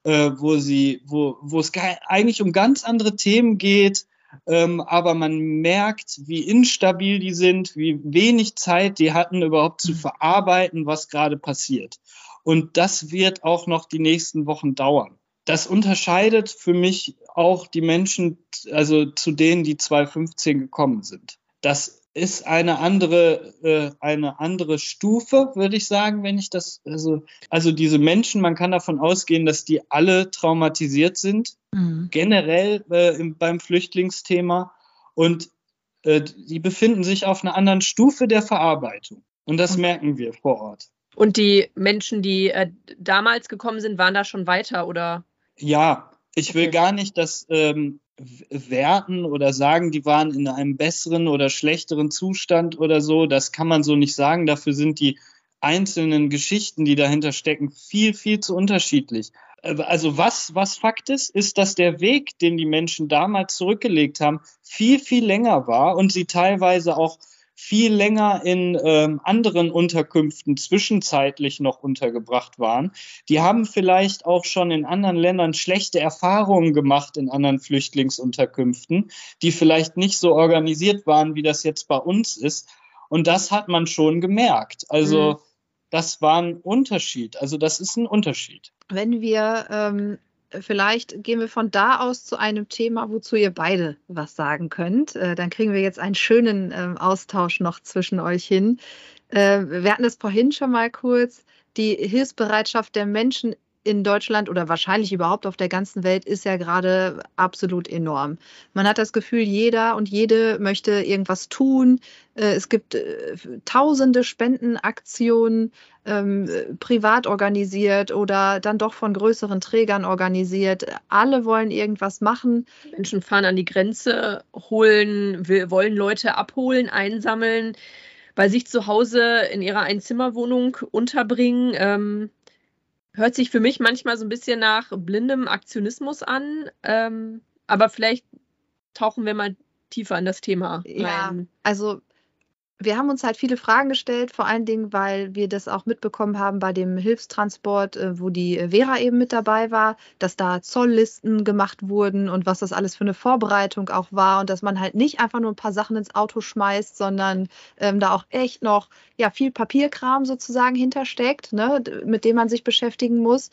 äh, wo sie, wo, wo es eigentlich um ganz andere Themen geht, ähm, aber man merkt, wie instabil die sind, wie wenig Zeit die hatten, überhaupt zu verarbeiten, was gerade passiert. Und das wird auch noch die nächsten Wochen dauern. Das unterscheidet für mich auch die Menschen, also zu denen, die 2015 gekommen sind. Das ist eine andere, äh, eine andere Stufe, würde ich sagen, wenn ich das, also, also diese Menschen, man kann davon ausgehen, dass die alle traumatisiert sind, mhm. generell äh, im, beim Flüchtlingsthema und äh, die befinden sich auf einer anderen Stufe der Verarbeitung. Und das okay. merken wir vor Ort. Und die Menschen, die äh, damals gekommen sind, waren da schon weiter, oder? Ja, ich will okay. gar nicht das ähm, werten oder sagen, die waren in einem besseren oder schlechteren Zustand oder so. Das kann man so nicht sagen. Dafür sind die einzelnen Geschichten, die dahinter stecken, viel, viel zu unterschiedlich. Also was, was Fakt ist, ist, dass der Weg, den die Menschen damals zurückgelegt haben, viel, viel länger war und sie teilweise auch viel länger in ähm, anderen Unterkünften zwischenzeitlich noch untergebracht waren. Die haben vielleicht auch schon in anderen Ländern schlechte Erfahrungen gemacht in anderen Flüchtlingsunterkünften, die vielleicht nicht so organisiert waren, wie das jetzt bei uns ist. Und das hat man schon gemerkt. Also mhm. das war ein Unterschied. Also das ist ein Unterschied. Wenn wir ähm vielleicht gehen wir von da aus zu einem Thema, wozu ihr beide was sagen könnt. Äh, dann kriegen wir jetzt einen schönen äh, Austausch noch zwischen euch hin. Äh, wir hatten es vorhin schon mal kurz. Die Hilfsbereitschaft der Menschen in Deutschland oder wahrscheinlich überhaupt auf der ganzen Welt ist ja gerade absolut enorm. Man hat das Gefühl, jeder und jede möchte irgendwas tun. Äh, es gibt äh, tausende Spendenaktionen, ähm, privat organisiert oder dann doch von größeren Trägern organisiert. Alle wollen irgendwas machen. Menschen fahren an die Grenze, holen, wollen Leute abholen, einsammeln, bei sich zu Hause in ihrer Einzimmerwohnung unterbringen. Ähm, hört sich für mich manchmal so ein bisschen nach blindem Aktionismus an. Ähm, aber vielleicht tauchen wir mal tiefer in das Thema rein. Ja, also wir haben uns halt viele Fragen gestellt, vor allen Dingen, weil wir das auch mitbekommen haben bei dem Hilfstransport, äh, wo die Vera eben mit dabei war, dass da Zolllisten gemacht wurden und was das alles für eine Vorbereitung auch war und dass man halt nicht einfach nur ein paar Sachen ins Auto schmeißt, sondern ähm, da auch echt noch ja viel Papierkram sozusagen hintersteckt, ne, mit dem man sich beschäftigen muss.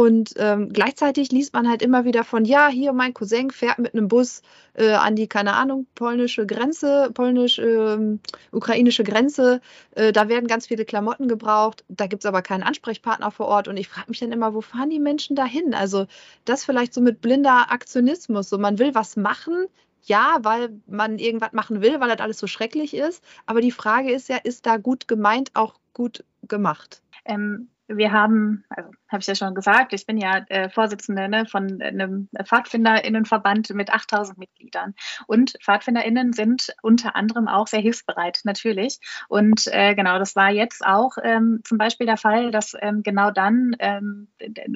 Und ähm, gleichzeitig liest man halt immer wieder von, ja, hier mein Cousin fährt mit einem Bus äh, an die, keine Ahnung, polnische Grenze, polnisch-ukrainische ähm, äh, Grenze. Äh, da werden ganz viele Klamotten gebraucht. Da gibt es aber keinen Ansprechpartner vor Ort. Und ich frage mich dann immer, wo fahren die Menschen dahin? Also das vielleicht so mit blinder Aktionismus. So, man will was machen, ja, weil man irgendwas machen will, weil das alles so schrecklich ist. Aber die Frage ist ja, ist da gut gemeint auch gut gemacht? Ähm, wir haben, also habe ich ja schon gesagt, ich bin ja äh, Vorsitzende ne, von einem Pfadfinderinnenverband mit 8000 Mitgliedern. Und Pfadfinderinnen sind unter anderem auch sehr hilfsbereit, natürlich. Und äh, genau, das war jetzt auch ähm, zum Beispiel der Fall, dass ähm, genau dann ähm,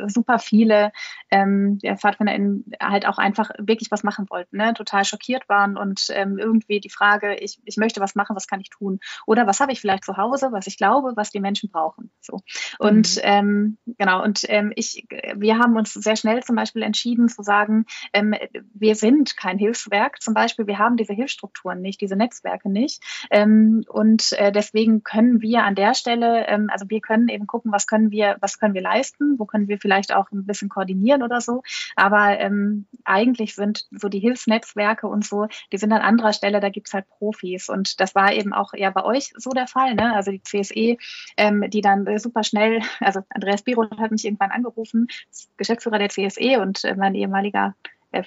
super viele ähm, Pfadfinderinnen halt auch einfach wirklich was machen wollten, ne? total schockiert waren und ähm, irgendwie die Frage, ich, ich möchte was machen, was kann ich tun? Oder was habe ich vielleicht zu Hause, was ich glaube, was die Menschen brauchen. So. Und mhm. ähm, genau, und ähm, ich, wir haben uns sehr schnell zum Beispiel entschieden zu sagen, ähm, wir sind kein Hilfswerk. Zum Beispiel, wir haben diese Hilfsstrukturen nicht, diese Netzwerke nicht. Ähm, und äh, deswegen können wir an der Stelle, ähm, also wir können eben gucken, was können wir, was können wir leisten, wo können wir vielleicht auch ein bisschen koordinieren oder so. Aber ähm, eigentlich sind so die Hilfsnetzwerke und so, die sind an anderer Stelle, da gibt es halt Profis. Und das war eben auch ja bei euch so der Fall, ne? Also die CSE, ähm, die dann super schnell, also Andreas Biro hat mich irgendwann angerufen, Geschäftsführer der CSE und äh, mein ehemaliger äh,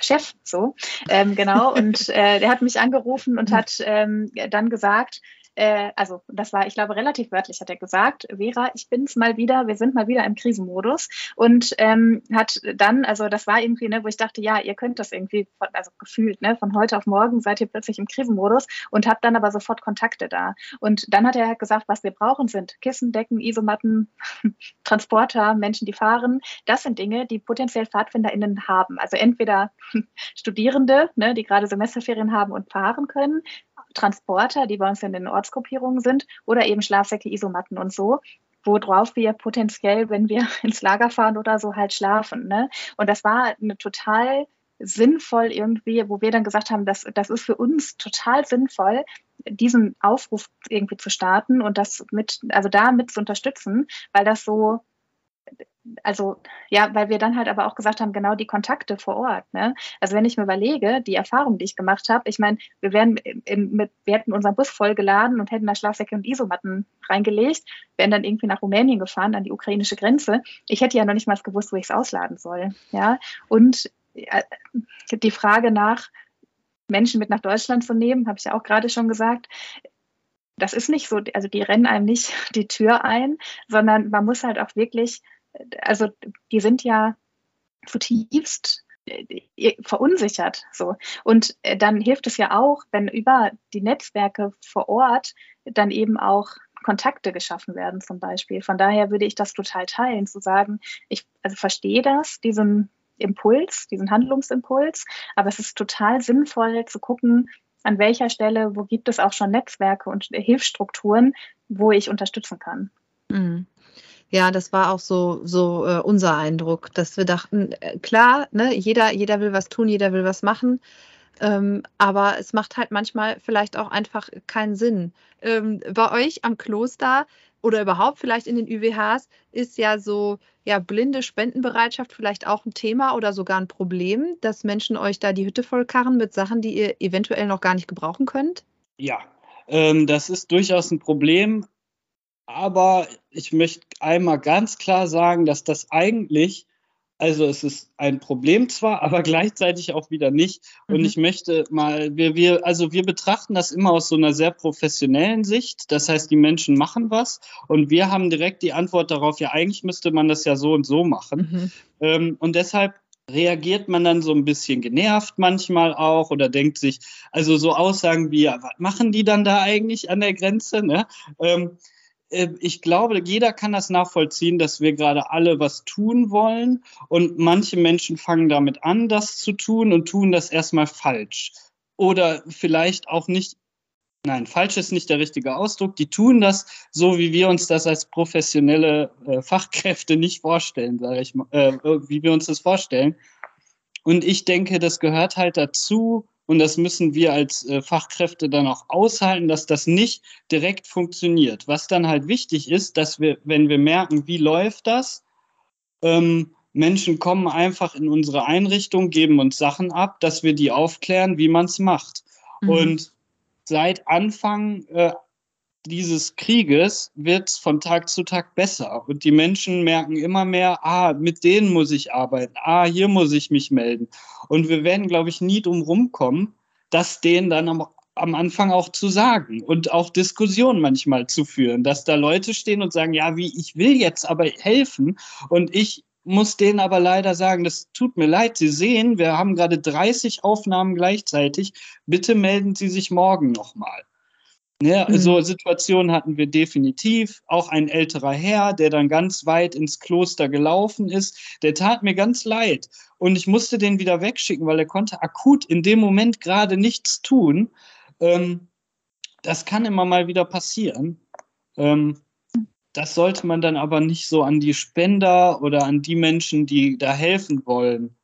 Chef, so, ähm, genau. Und äh, der hat mich angerufen und hat ähm, dann gesagt, äh, also das war, ich glaube, relativ wörtlich hat er gesagt, Vera, ich bin's mal wieder, wir sind mal wieder im Krisenmodus und ähm, hat dann, also das war irgendwie, ne, wo ich dachte, ja, ihr könnt das irgendwie, von, also gefühlt, ne, von heute auf morgen seid ihr plötzlich im Krisenmodus und habt dann aber sofort Kontakte da. Und dann hat er halt gesagt, was wir brauchen sind Kissen, Decken, Isomatten, *laughs* Transporter, Menschen, die fahren. Das sind Dinge, die potenziell PfadfinderInnen haben. Also entweder *laughs* Studierende, ne, die gerade Semesterferien haben und fahren können, Transporter, die bei uns in den Ortsgruppierungen sind, oder eben Schlafsäcke, Isomatten und so worauf wir potenziell, wenn wir *laughs* ins Lager fahren oder so, halt schlafen. Ne? Und das war eine total sinnvoll irgendwie, wo wir dann gesagt haben, das, das ist für uns total sinnvoll, diesen Aufruf irgendwie zu starten und das mit, also da mit zu unterstützen, weil das so also ja, weil wir dann halt aber auch gesagt haben, genau die Kontakte vor Ort. Ne? Also wenn ich mir überlege, die Erfahrung, die ich gemacht habe, ich meine, wir wären in, mit, wir hätten unseren Bus vollgeladen und hätten da Schlafsäcke und Isomatten reingelegt, wären dann irgendwie nach Rumänien gefahren, an die ukrainische Grenze. Ich hätte ja noch nicht mal gewusst, wo ich es ausladen soll. Ja, und äh, die Frage nach Menschen mit nach Deutschland zu nehmen, habe ich ja auch gerade schon gesagt das ist nicht so, also die rennen einem nicht die Tür ein, sondern man muss halt auch wirklich, also die sind ja zutiefst äh, verunsichert so und äh, dann hilft es ja auch wenn über die Netzwerke vor Ort dann eben auch Kontakte geschaffen werden zum Beispiel von daher würde ich das total teilen zu sagen ich also verstehe das diesen Impuls diesen Handlungsimpuls aber es ist total sinnvoll zu gucken an welcher Stelle, wo gibt es auch schon Netzwerke und Hilfsstrukturen, wo ich unterstützen kann. Mhm. Ja, das war auch so, so äh, unser Eindruck, dass wir dachten, äh, klar, ne, jeder, jeder will was tun, jeder will was machen. Ähm, aber es macht halt manchmal vielleicht auch einfach keinen Sinn. Ähm, bei euch am Kloster oder überhaupt vielleicht in den UWHs ist ja so, ja, blinde Spendenbereitschaft vielleicht auch ein Thema oder sogar ein Problem, dass Menschen euch da die Hütte vollkarren mit Sachen, die ihr eventuell noch gar nicht gebrauchen könnt? Ja, ähm, das ist durchaus ein Problem. Aber ich möchte einmal ganz klar sagen, dass das eigentlich also es ist ein Problem zwar, *laughs* aber gleichzeitig auch wieder nicht. Und mhm. ich möchte mal, wir, wir, also wir betrachten das immer aus so einer sehr professionellen Sicht. Das heißt, die Menschen machen was und wir haben direkt die Antwort darauf, ja, eigentlich müsste man das ja so und so machen. Mhm. Ähm, und deshalb reagiert man dann so ein bisschen genervt manchmal auch oder denkt sich, also so Aussagen wie, ja, was machen die dann da eigentlich an der Grenze? Ne? Ähm, äh, ich glaube, jeder kann das nachvollziehen, dass wir gerade alle was tun wollen und manche Menschen fangen damit an, das zu tun und tun das erstmal falsch. Oder vielleicht auch nicht, nein, falsch ist nicht der richtige Ausdruck, die tun das so, wie wir uns das als professionelle äh, Fachkräfte nicht vorstellen, sage ich mal, äh, wie wir uns das vorstellen. Und ich denke, das gehört halt dazu, und das müssen wir als äh, Fachkräfte dann auch aushalten, dass das nicht direkt funktioniert. Was dann halt wichtig ist, dass wir, wenn wir merken, wie läuft das, ähm, Menschen kommen einfach in unsere Einrichtung, geben uns Sachen ab, dass wir die aufklären, wie man es macht. Mhm. Und seit Anfang äh, dieses Krieges wird es von Tag zu Tag besser. Und die Menschen merken immer mehr, ah, mit denen muss ich arbeiten, ah, hier muss ich mich melden. Und wir werden, glaube ich, nie drum rumkommen, das denen dann am, am Anfang auch zu sagen und auch Diskussionen manchmal zu führen, dass da Leute stehen und sagen, ja, wie, ich will jetzt aber helfen und ich muss denen aber leider sagen, das tut mir leid, Sie sehen, wir haben gerade 30 Aufnahmen gleichzeitig, bitte melden Sie sich morgen nochmal. Ja, mhm. so Situationen hatten wir definitiv. Auch ein älterer Herr, der dann ganz weit ins Kloster gelaufen ist, der tat mir ganz leid. Und ich musste den wieder wegschicken, weil er konnte akut in dem Moment gerade nichts tun. Ähm, das kann immer mal wieder passieren. Ähm, das sollte man dann aber nicht so an die Spender oder an die Menschen, die da helfen wollen,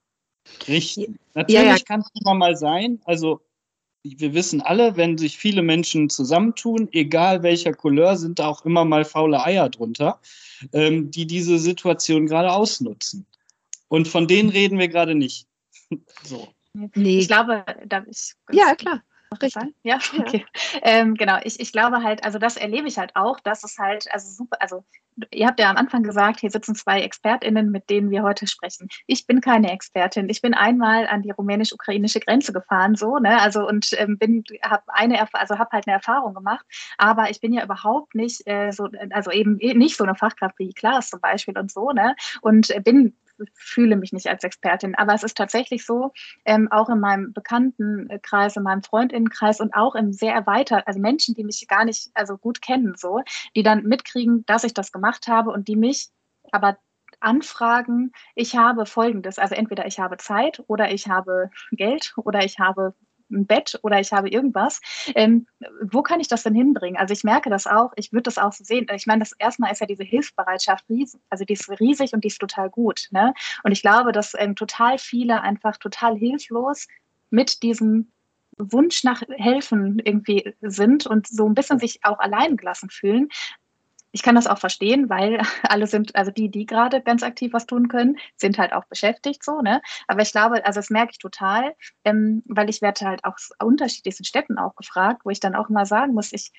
richten. Natürlich ja, ja. kann es immer mal sein. Also wir wissen alle, wenn sich viele Menschen zusammentun, egal welcher Couleur, sind da auch immer mal faule Eier drunter, ähm, die diese Situation gerade ausnutzen. Und von denen reden wir gerade nicht. *laughs* so. Nee. Ich glaube, da ist. Ja, klar. Richtig. Ja, okay. Ja. Ähm, genau, ich, ich glaube halt, also das erlebe ich halt auch, dass es halt, also super, also ihr habt ja am Anfang gesagt, hier sitzen zwei ExpertInnen, mit denen wir heute sprechen. Ich bin keine Expertin. Ich bin einmal an die rumänisch-ukrainische Grenze gefahren, so, ne, also und ähm, bin, habe eine, also habe halt eine Erfahrung gemacht, aber ich bin ja überhaupt nicht äh, so, also eben nicht so eine Fachkraft wie Klaas zum Beispiel und so, ne, und bin fühle mich nicht als Expertin. Aber es ist tatsächlich so, ähm, auch in meinem Bekanntenkreis, in meinem Freundinnenkreis und auch im sehr erweitert, also Menschen, die mich gar nicht also gut kennen, so, die dann mitkriegen, dass ich das gemacht habe und die mich aber anfragen, ich habe folgendes, also entweder ich habe Zeit oder ich habe Geld oder ich habe ein Bett oder ich habe irgendwas. Ähm, wo kann ich das denn hinbringen? Also ich merke das auch, ich würde das auch so sehen. Ich meine, das erstmal ist ja diese Hilfsbereitschaft riesig, also die ist riesig und die ist total gut. Ne? Und ich glaube, dass ähm, total viele einfach total hilflos mit diesem Wunsch nach Helfen irgendwie sind und so ein bisschen sich auch allein gelassen fühlen, ich kann das auch verstehen, weil *laughs* alle sind, also die, die gerade ganz aktiv was tun können, sind halt auch beschäftigt so, ne? Aber ich glaube, also das merke ich total, ähm, weil ich werde halt auch aus unterschiedlichsten Städten auch gefragt, wo ich dann auch mal sagen muss, ich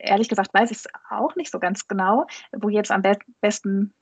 ehrlich gesagt weiß ich es auch nicht so ganz genau, wo jetzt am be besten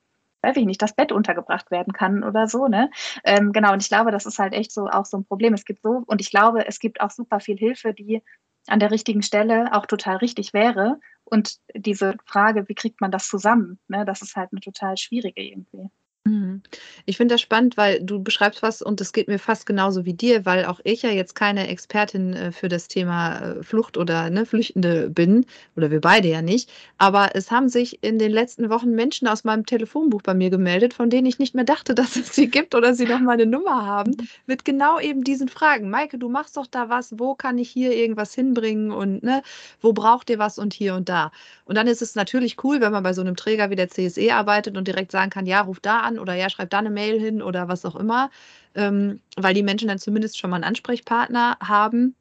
weiß ich nicht, das Bett untergebracht werden kann oder so, ne? Ähm, genau, und ich glaube, das ist halt echt so auch so ein Problem. Es gibt so, und ich glaube, es gibt auch super viel Hilfe, die an der richtigen Stelle auch total richtig wäre. Und diese Frage, wie kriegt man das zusammen, ne, das ist halt eine total schwierige irgendwie. Mhm. Ich finde das spannend, weil du beschreibst was und es geht mir fast genauso wie dir, weil auch ich ja jetzt keine Expertin äh, für das Thema äh, Flucht oder ne, Flüchtende bin, oder wir beide ja nicht. Aber es haben sich in den letzten Wochen Menschen aus meinem Telefonbuch bei mir gemeldet, von denen ich nicht mehr dachte, *laughs* dass es sie gibt oder sie noch mal eine Nummer haben, mit genau eben diesen Fragen. Maike, du machst doch da was, wo kann ich hier irgendwas hinbringen und ne, wo braucht ihr was und hier und da. Und dann ist es natürlich cool, wenn man bei so einem Träger wie der CSE arbeitet und direkt sagen kann, ja, ruf da an oder ja, schreib da eine Mail hin oder was auch immer, ähm, weil die Menschen dann zumindest schon mal einen Ansprechpartner haben.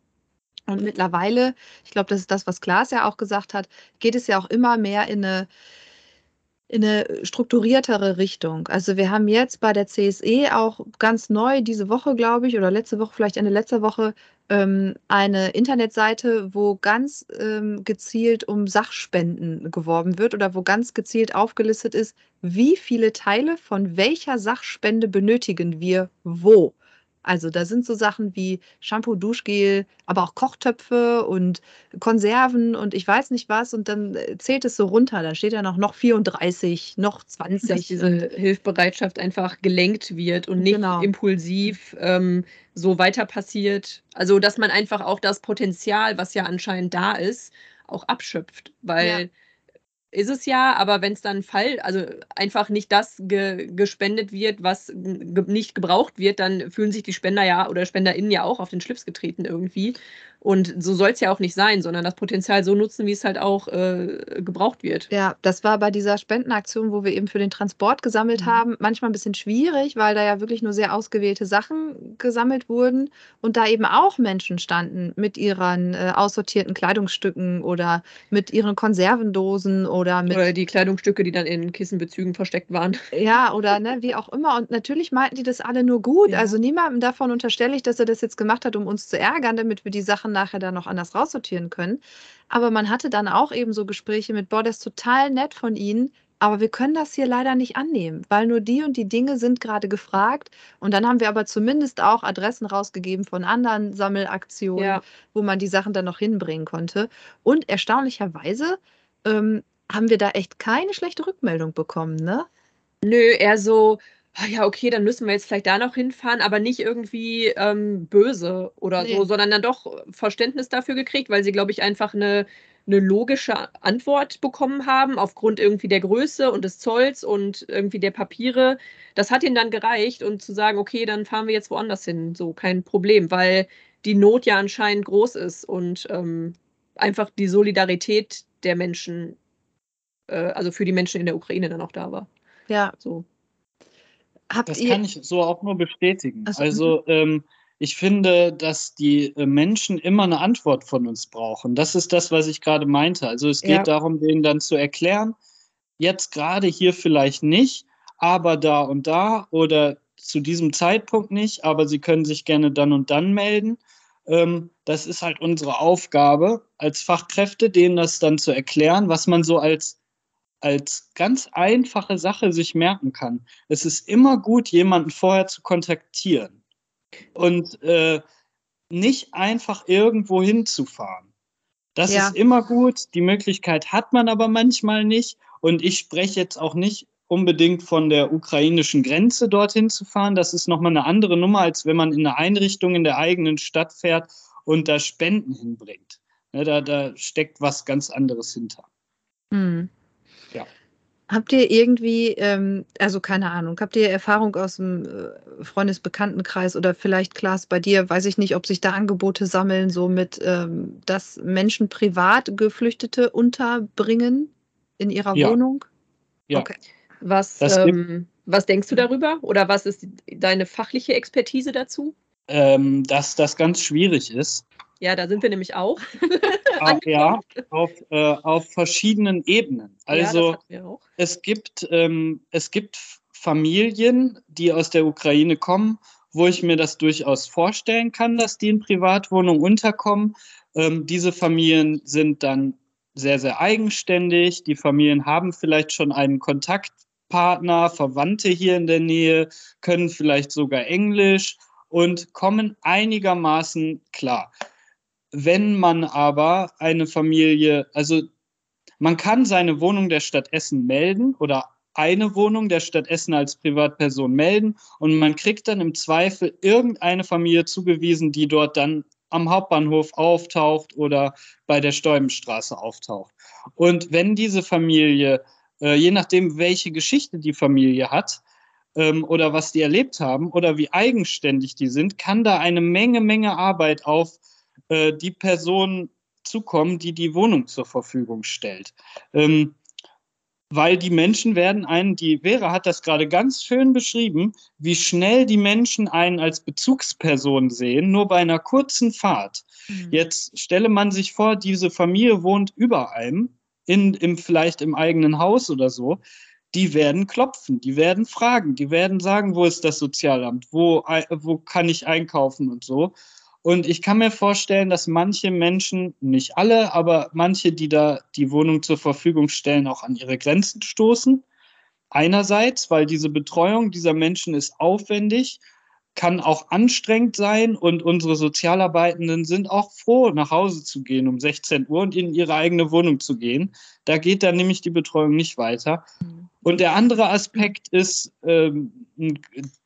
Und mittlerweile, ich glaube, das ist das, was Klaas ja auch gesagt hat, geht es ja auch immer mehr in eine in eine strukturiertere Richtung. Also wir haben jetzt bei der CSE auch ganz neu diese Woche, glaube ich, oder letzte Woche, vielleicht Ende letzter Woche, ähm, eine Internetseite, wo ganz ähm, gezielt um Sachspenden geworben wird oder wo ganz gezielt aufgelistet ist, wie viele Teile von welcher Sachspende benötigen wir wo. Also da sind so Sachen wie Shampoo, Duschgel, aber auch Kochtöpfe und Konserven und ich weiß nicht was. Und dann äh, zählt es so runter. Da steht ja noch, noch 34, noch 20. Dass diese Hilfsbereitschaft einfach gelenkt wird und nicht genau. impulsiv ähm, so weiter passiert. Also dass man einfach auch das Potenzial, was ja anscheinend da ist, auch abschöpft. Weil ja ist es ja, aber wenn es dann Fall, also einfach nicht das ge gespendet wird, was ge nicht gebraucht wird, dann fühlen sich die Spender ja oder SpenderInnen ja auch auf den Schlips getreten irgendwie. Und so soll es ja auch nicht sein, sondern das Potenzial so nutzen, wie es halt auch äh, gebraucht wird. Ja, das war bei dieser Spendenaktion, wo wir eben für den Transport gesammelt mhm. haben, manchmal ein bisschen schwierig, weil da ja wirklich nur sehr ausgewählte Sachen gesammelt wurden und da eben auch Menschen standen mit ihren äh, aussortierten Kleidungsstücken oder mit ihren Konservendosen oder mit. Oder die Kleidungsstücke, die dann in Kissenbezügen versteckt waren. Ja, oder ne, wie auch immer. Und natürlich meinten die das alle nur gut. Ja. Also niemandem davon unterstelle ich, dass er das jetzt gemacht hat, um uns zu ärgern, damit wir die Sachen nachher dann noch anders raussortieren können. Aber man hatte dann auch eben so Gespräche mit, boah, das ist total nett von Ihnen, aber wir können das hier leider nicht annehmen, weil nur die und die Dinge sind gerade gefragt. Und dann haben wir aber zumindest auch Adressen rausgegeben von anderen Sammelaktionen, ja. wo man die Sachen dann noch hinbringen konnte. Und erstaunlicherweise ähm, haben wir da echt keine schlechte Rückmeldung bekommen, ne? Nö, eher so, ja, okay, dann müssen wir jetzt vielleicht da noch hinfahren, aber nicht irgendwie ähm, böse oder nee. so, sondern dann doch Verständnis dafür gekriegt, weil sie, glaube ich, einfach eine, eine logische Antwort bekommen haben, aufgrund irgendwie der Größe und des Zolls und irgendwie der Papiere. Das hat ihnen dann gereicht und zu sagen, okay, dann fahren wir jetzt woanders hin, so kein Problem, weil die Not ja anscheinend groß ist und ähm, einfach die Solidarität der Menschen, äh, also für die Menschen in der Ukraine dann auch da war. Ja. So. Habt das ihr... kann ich so auch nur bestätigen. So. Also ähm, ich finde, dass die äh, Menschen immer eine Antwort von uns brauchen. Das ist das, was ich gerade meinte. Also es geht ja. darum, denen dann zu erklären, jetzt gerade hier vielleicht nicht, aber da und da oder zu diesem Zeitpunkt nicht, aber sie können sich gerne dann und dann melden. Ähm, das ist halt unsere Aufgabe als Fachkräfte, denen das dann zu erklären, was man so als als ganz einfache Sache sich merken kann. Es ist immer gut, jemanden vorher zu kontaktieren und äh, nicht einfach irgendwo hinzufahren. Das ja. ist immer gut. Die Möglichkeit hat man aber manchmal nicht. Und ich spreche jetzt auch nicht unbedingt von der ukrainischen Grenze dorthin zu fahren. Das ist nochmal eine andere Nummer, als wenn man in eine Einrichtung in der eigenen Stadt fährt und da Spenden hinbringt. Ne, da, da steckt was ganz anderes hinter. Mhm. Habt ihr irgendwie, ähm, also keine Ahnung, habt ihr Erfahrung aus dem äh, Freundesbekanntenkreis oder vielleicht, Klaas, bei dir, weiß ich nicht, ob sich da Angebote sammeln, so mit, ähm, dass Menschen privat Geflüchtete unterbringen in ihrer ja. Wohnung? Ja. Okay. Was, ähm, was denkst du darüber oder was ist deine fachliche Expertise dazu? Ähm, dass das ganz schwierig ist. Ja, da sind wir nämlich auch. *laughs* Ah, ja, auf, äh, auf verschiedenen Ebenen. Also ja, es gibt ähm, es gibt Familien, die aus der Ukraine kommen, wo ich mir das durchaus vorstellen kann, dass die in Privatwohnungen unterkommen. Ähm, diese Familien sind dann sehr, sehr eigenständig. Die Familien haben vielleicht schon einen Kontaktpartner, Verwandte hier in der Nähe, können vielleicht sogar Englisch und kommen einigermaßen klar. Wenn man aber eine Familie, also man kann seine Wohnung der Stadt Essen melden oder eine Wohnung der Stadt Essen als Privatperson melden und man kriegt dann im Zweifel irgendeine Familie zugewiesen, die dort dann am Hauptbahnhof auftaucht oder bei der Stäubenstraße auftaucht. Und wenn diese Familie, äh, je nachdem, welche Geschichte die Familie hat, ähm, oder was die erlebt haben oder wie eigenständig die sind, kann da eine Menge, Menge Arbeit auf äh, die Person zukommen, die die Wohnung zur Verfügung stellt. Ähm, weil die Menschen werden einen, die Vera hat das gerade ganz schön beschrieben, wie schnell die Menschen einen als Bezugsperson sehen, nur bei einer kurzen Fahrt. Mhm. Jetzt stelle man sich vor, diese Familie wohnt über einem, in, im, vielleicht im eigenen Haus oder so die werden klopfen, die werden fragen, die werden sagen, wo ist das Sozialamt, wo, wo kann ich einkaufen und so. Und ich kann mir vorstellen, dass manche Menschen, nicht alle, aber manche, die da die Wohnung zur Verfügung stellen, auch an ihre Grenzen stoßen. Einerseits, weil diese Betreuung dieser Menschen ist aufwendig, kann auch anstrengend sein und unsere Sozialarbeitenden sind auch froh, nach Hause zu gehen um 16 Uhr und in ihre eigene Wohnung zu gehen. Da geht dann nämlich die Betreuung nicht weiter. Und der andere Aspekt ist, ähm, ein,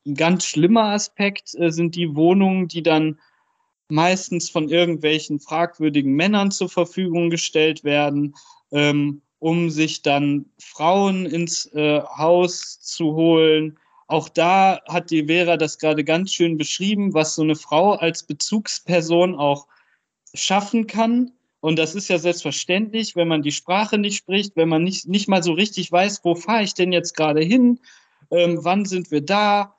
ein, ganz schlimmer Aspekt äh, sind die Wohnungen, die dann meistens von irgendwelchen fragwürdigen Männern zur Verfügung gestellt werden, ähm, um sich dann Frauen ins äh, Haus zu holen. Auch da hat die Vera das gerade ganz schön beschrieben, was so eine Frau als Bezugsperson auch schaffen kann. Und das ist ja selbstverständlich, wenn man die Sprache nicht spricht, wenn man nicht, nicht mal so richtig weiß, wo fahre ich denn jetzt gerade hin, ähm, wann sind wir da.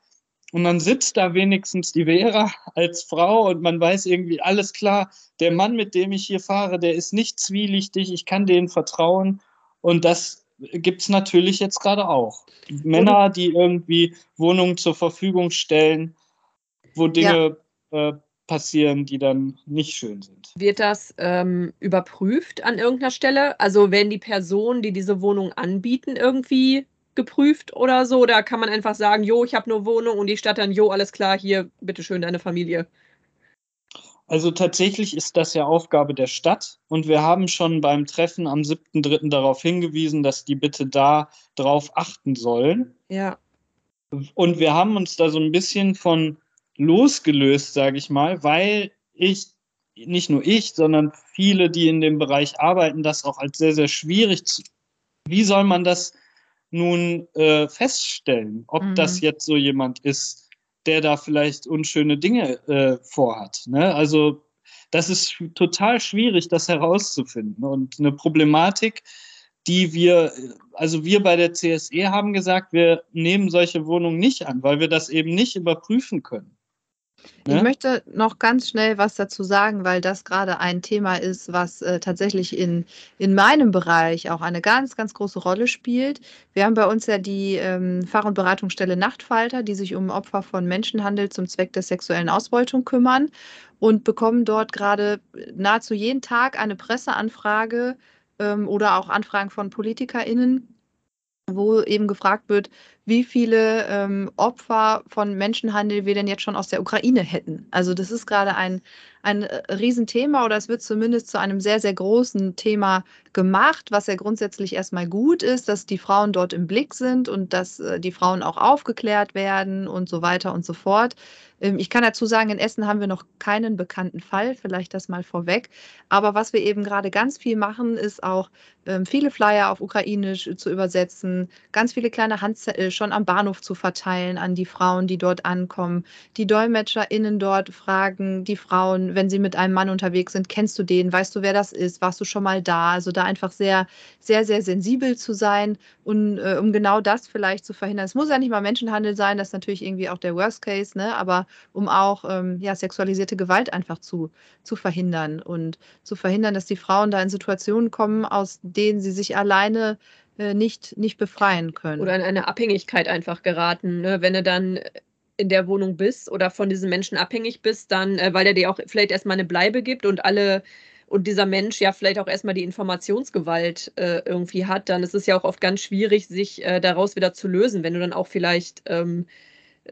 Und dann sitzt da wenigstens die Vera als Frau und man weiß irgendwie, alles klar, der Mann, mit dem ich hier fahre, der ist nicht zwielichtig, ich kann denen vertrauen. Und das gibt es natürlich jetzt gerade auch. Männer, die irgendwie Wohnungen zur Verfügung stellen, wo Dinge ja. äh, passieren, die dann nicht schön sind. Wird das ähm, überprüft an irgendeiner Stelle? Also werden die Personen, die diese Wohnung anbieten, irgendwie geprüft oder so? Oder kann man einfach sagen, jo, ich habe nur Wohnung und die Stadt dann, jo, alles klar, hier, bitteschön, deine Familie? Also tatsächlich ist das ja Aufgabe der Stadt und wir haben schon beim Treffen am 7.3. darauf hingewiesen, dass die bitte da drauf achten sollen. Ja. Und wir haben uns da so ein bisschen von losgelöst, sage ich mal, weil ich, nicht nur ich, sondern viele, die in dem Bereich arbeiten, das auch als sehr, sehr schwierig zu. Wie soll man das nun äh, feststellen, ob mhm. das jetzt so jemand ist, der da vielleicht unschöne Dinge äh, vorhat? Ne? Also das ist total schwierig, das herauszufinden. Und eine Problematik, die wir, also wir bei der CSE haben gesagt, wir nehmen solche Wohnungen nicht an, weil wir das eben nicht überprüfen können. Ich ja? möchte noch ganz schnell was dazu sagen, weil das gerade ein Thema ist, was äh, tatsächlich in, in meinem Bereich auch eine ganz, ganz große Rolle spielt. Wir haben bei uns ja die ähm, Fach- und Beratungsstelle Nachtfalter, die sich um Opfer von Menschenhandel zum Zweck der sexuellen Ausbeutung kümmern und bekommen dort gerade nahezu jeden Tag eine Presseanfrage ähm, oder auch Anfragen von PolitikerInnen, wo eben gefragt wird, wie viele ähm, Opfer von Menschenhandel wir denn jetzt schon aus der Ukraine hätten. Also das ist gerade ein, ein äh, Riesenthema oder es wird zumindest zu einem sehr, sehr großen Thema gemacht, was ja grundsätzlich erstmal gut ist, dass die Frauen dort im Blick sind und dass äh, die Frauen auch aufgeklärt werden und so weiter und so fort. Ähm, ich kann dazu sagen, in Essen haben wir noch keinen bekannten Fall, vielleicht das mal vorweg. Aber was wir eben gerade ganz viel machen, ist auch ähm, viele Flyer auf Ukrainisch zu übersetzen, ganz viele kleine Handzettel schon am Bahnhof zu verteilen an die Frauen, die dort ankommen. Die DolmetscherInnen dort fragen die Frauen, wenn sie mit einem Mann unterwegs sind, kennst du den, weißt du, wer das ist, warst du schon mal da? Also da einfach sehr, sehr, sehr sensibel zu sein und äh, um genau das vielleicht zu verhindern. Es muss ja nicht mal Menschenhandel sein, das ist natürlich irgendwie auch der Worst Case, ne? aber um auch ähm, ja, sexualisierte Gewalt einfach zu, zu verhindern und zu verhindern, dass die Frauen da in Situationen kommen, aus denen sie sich alleine äh, nicht, nicht befreien können. Oder in eine Abhängigkeit einfach geraten. Ne? Wenn du dann in der Wohnung bist oder von diesem Menschen abhängig bist, dann, äh, weil er dir auch vielleicht erstmal eine Bleibe gibt und alle und dieser Mensch ja vielleicht auch erstmal die Informationsgewalt äh, irgendwie hat, dann ist es ja auch oft ganz schwierig, sich äh, daraus wieder zu lösen, wenn du dann auch vielleicht ähm,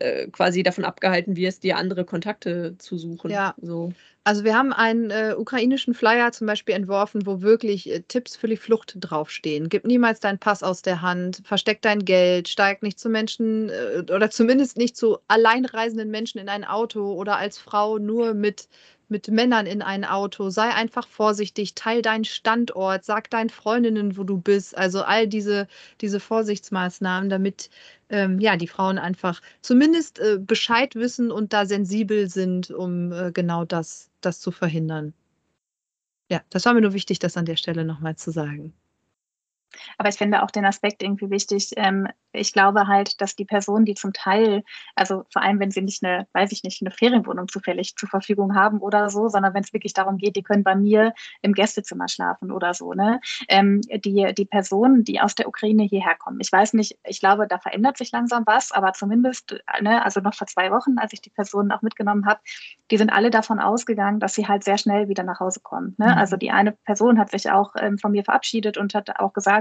äh, quasi davon abgehalten wirst, dir andere Kontakte zu suchen. Ja. So. Also wir haben einen äh, ukrainischen Flyer zum Beispiel entworfen, wo wirklich äh, Tipps für die Flucht draufstehen. Gib niemals deinen Pass aus der Hand, versteck dein Geld, steig nicht zu Menschen äh, oder zumindest nicht zu alleinreisenden Menschen in ein Auto oder als Frau nur mit mit Männern in ein Auto, sei einfach vorsichtig, teil deinen Standort, sag deinen Freundinnen, wo du bist. Also all diese, diese Vorsichtsmaßnahmen, damit ähm, ja, die Frauen einfach zumindest äh, Bescheid wissen und da sensibel sind, um äh, genau das, das zu verhindern. Ja, das war mir nur wichtig, das an der Stelle nochmal zu sagen. Aber ich finde auch den Aspekt irgendwie wichtig. Ähm, ich glaube halt, dass die Personen, die zum Teil, also vor allem, wenn sie nicht eine, weiß ich nicht, eine Ferienwohnung zufällig zur Verfügung haben oder so, sondern wenn es wirklich darum geht, die können bei mir im Gästezimmer schlafen oder so, ne? Ähm, die, die Personen, die aus der Ukraine hierher kommen. Ich weiß nicht, ich glaube, da verändert sich langsam was, aber zumindest, ne, also noch vor zwei Wochen, als ich die Personen auch mitgenommen habe, die sind alle davon ausgegangen, dass sie halt sehr schnell wieder nach Hause kommen. Ne? Mhm. Also die eine Person hat sich auch ähm, von mir verabschiedet und hat auch gesagt,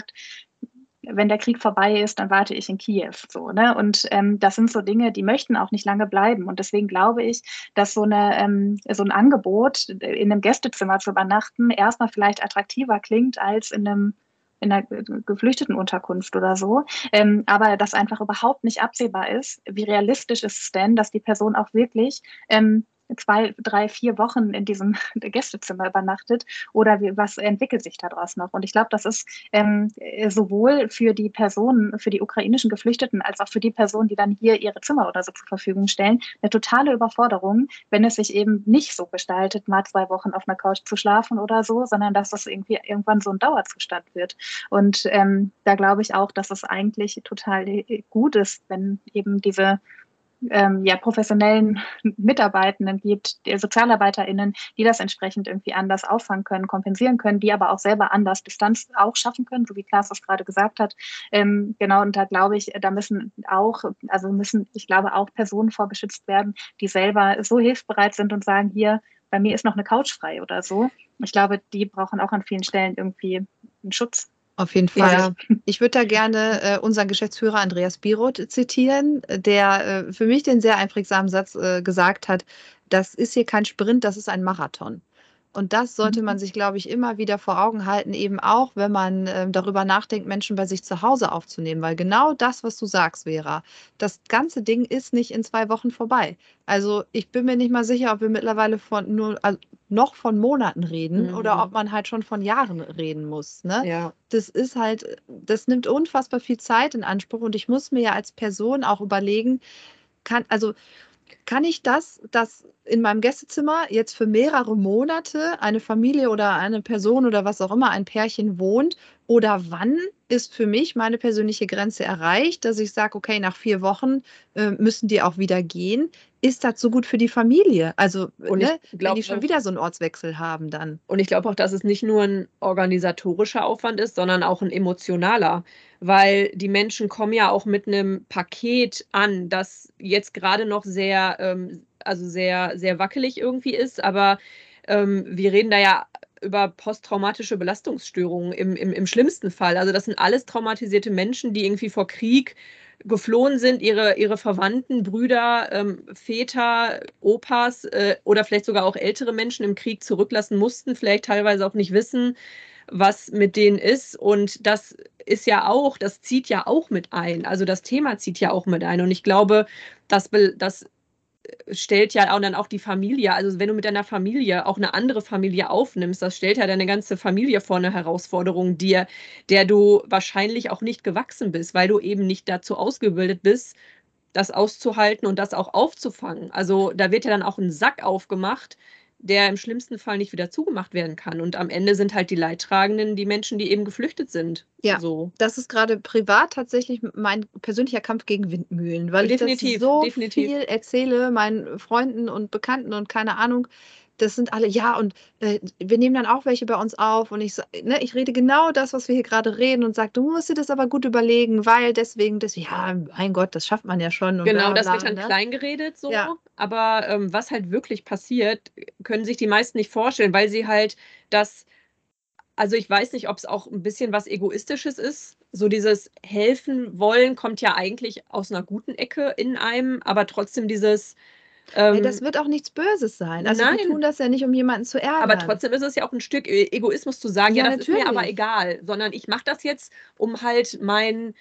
wenn der Krieg vorbei ist, dann warte ich in Kiew. So, ne? Und ähm, das sind so Dinge, die möchten auch nicht lange bleiben. Und deswegen glaube ich, dass so, eine, ähm, so ein Angebot, in einem Gästezimmer zu übernachten, erstmal vielleicht attraktiver klingt als in einem in einer geflüchteten Unterkunft oder so, ähm, aber das einfach überhaupt nicht absehbar ist. Wie realistisch ist es denn, dass die Person auch wirklich ähm, zwei, drei, vier Wochen in diesem *laughs* Gästezimmer übernachtet oder wie, was entwickelt sich daraus noch? Und ich glaube, das ist ähm, sowohl für die Personen, für die ukrainischen Geflüchteten, als auch für die Personen, die dann hier ihre Zimmer oder so zur Verfügung stellen, eine totale Überforderung, wenn es sich eben nicht so gestaltet, mal zwei Wochen auf einer Couch zu schlafen oder so, sondern dass das irgendwie irgendwann so ein Dauerzustand wird. Und ähm, da glaube ich auch, dass es eigentlich total gut ist, wenn eben diese ähm, ja, professionellen Mitarbeitenden gibt, SozialarbeiterInnen, die das entsprechend irgendwie anders auffangen können, kompensieren können, die aber auch selber anders Distanz auch schaffen können, so wie Klaas das gerade gesagt hat. Ähm, genau, und da glaube ich, da müssen auch, also müssen, ich glaube, auch Personen vorgeschützt werden, die selber so hilfsbereit sind und sagen, hier, bei mir ist noch eine Couch frei oder so. Ich glaube, die brauchen auch an vielen Stellen irgendwie einen Schutz. Auf jeden Fall. Ja. Ich würde da gerne äh, unseren Geschäftsführer Andreas Biroth zitieren, der äh, für mich den sehr einprägsamen Satz äh, gesagt hat, das ist hier kein Sprint, das ist ein Marathon. Und das sollte man mhm. sich, glaube ich, immer wieder vor Augen halten, eben auch, wenn man äh, darüber nachdenkt, Menschen bei sich zu Hause aufzunehmen. Weil genau das, was du sagst, Vera, das ganze Ding ist nicht in zwei Wochen vorbei. Also ich bin mir nicht mal sicher, ob wir mittlerweile von nur also noch von Monaten reden mhm. oder ob man halt schon von Jahren reden muss. Ne? Ja. Das ist halt, das nimmt unfassbar viel Zeit in Anspruch und ich muss mir ja als Person auch überlegen, kann, also kann ich das, dass in meinem Gästezimmer jetzt für mehrere Monate eine Familie oder eine Person oder was auch immer, ein Pärchen wohnt? Oder wann ist für mich meine persönliche Grenze erreicht, dass ich sage, okay, nach vier Wochen äh, müssen die auch wieder gehen? Ist das so gut für die Familie? Also, und ne, glaub, wenn die schon wieder so einen Ortswechsel haben, dann. Und ich glaube auch, dass es nicht nur ein organisatorischer Aufwand ist, sondern auch ein emotionaler, weil die Menschen kommen ja auch mit einem Paket an, das jetzt gerade noch sehr, ähm, also sehr, sehr wackelig irgendwie ist, aber ähm, wir reden da ja über posttraumatische Belastungsstörungen im, im, im schlimmsten Fall. Also das sind alles traumatisierte Menschen, die irgendwie vor Krieg geflohen sind, ihre, ihre Verwandten, Brüder, ähm, Väter, Opas äh, oder vielleicht sogar auch ältere Menschen im Krieg zurücklassen mussten, vielleicht teilweise auch nicht wissen, was mit denen ist. Und das ist ja auch, das zieht ja auch mit ein. Also das Thema zieht ja auch mit ein. Und ich glaube, das, das stellt ja auch dann auch die Familie, also wenn du mit deiner Familie auch eine andere Familie aufnimmst, das stellt ja deine ganze Familie vor eine Herausforderung dir, der du wahrscheinlich auch nicht gewachsen bist, weil du eben nicht dazu ausgebildet bist, das auszuhalten und das auch aufzufangen. Also da wird ja dann auch ein Sack aufgemacht, der im schlimmsten Fall nicht wieder zugemacht werden kann. Und am Ende sind halt die Leidtragenden die Menschen, die eben geflüchtet sind. Ja, so. das ist gerade privat tatsächlich mein persönlicher Kampf gegen Windmühlen, weil definitiv, ich das so definitiv. viel erzähle meinen Freunden und Bekannten und keine Ahnung, das sind alle, ja, und äh, wir nehmen dann auch welche bei uns auf und ich, ne, ich rede genau das, was wir hier gerade reden und sage, du musst dir das aber gut überlegen, weil deswegen, das, ja, mein Gott, das schafft man ja schon. genau, bla, das wird dann ne? klein geredet so, ja. aber ähm, was halt wirklich passiert, können sich die meisten nicht vorstellen, weil sie halt das also ich weiß nicht, ob es auch ein bisschen was Egoistisches ist. So dieses Helfen wollen kommt ja eigentlich aus einer guten Ecke in einem, aber trotzdem dieses. Ähm, das wird auch nichts Böses sein. Also nein. wir tun das ja nicht, um jemanden zu ärgern. Aber trotzdem ist es ja auch ein Stück Egoismus zu sagen, ja, ja das natürlich. ist mir aber egal, sondern ich mache das jetzt, um halt mein,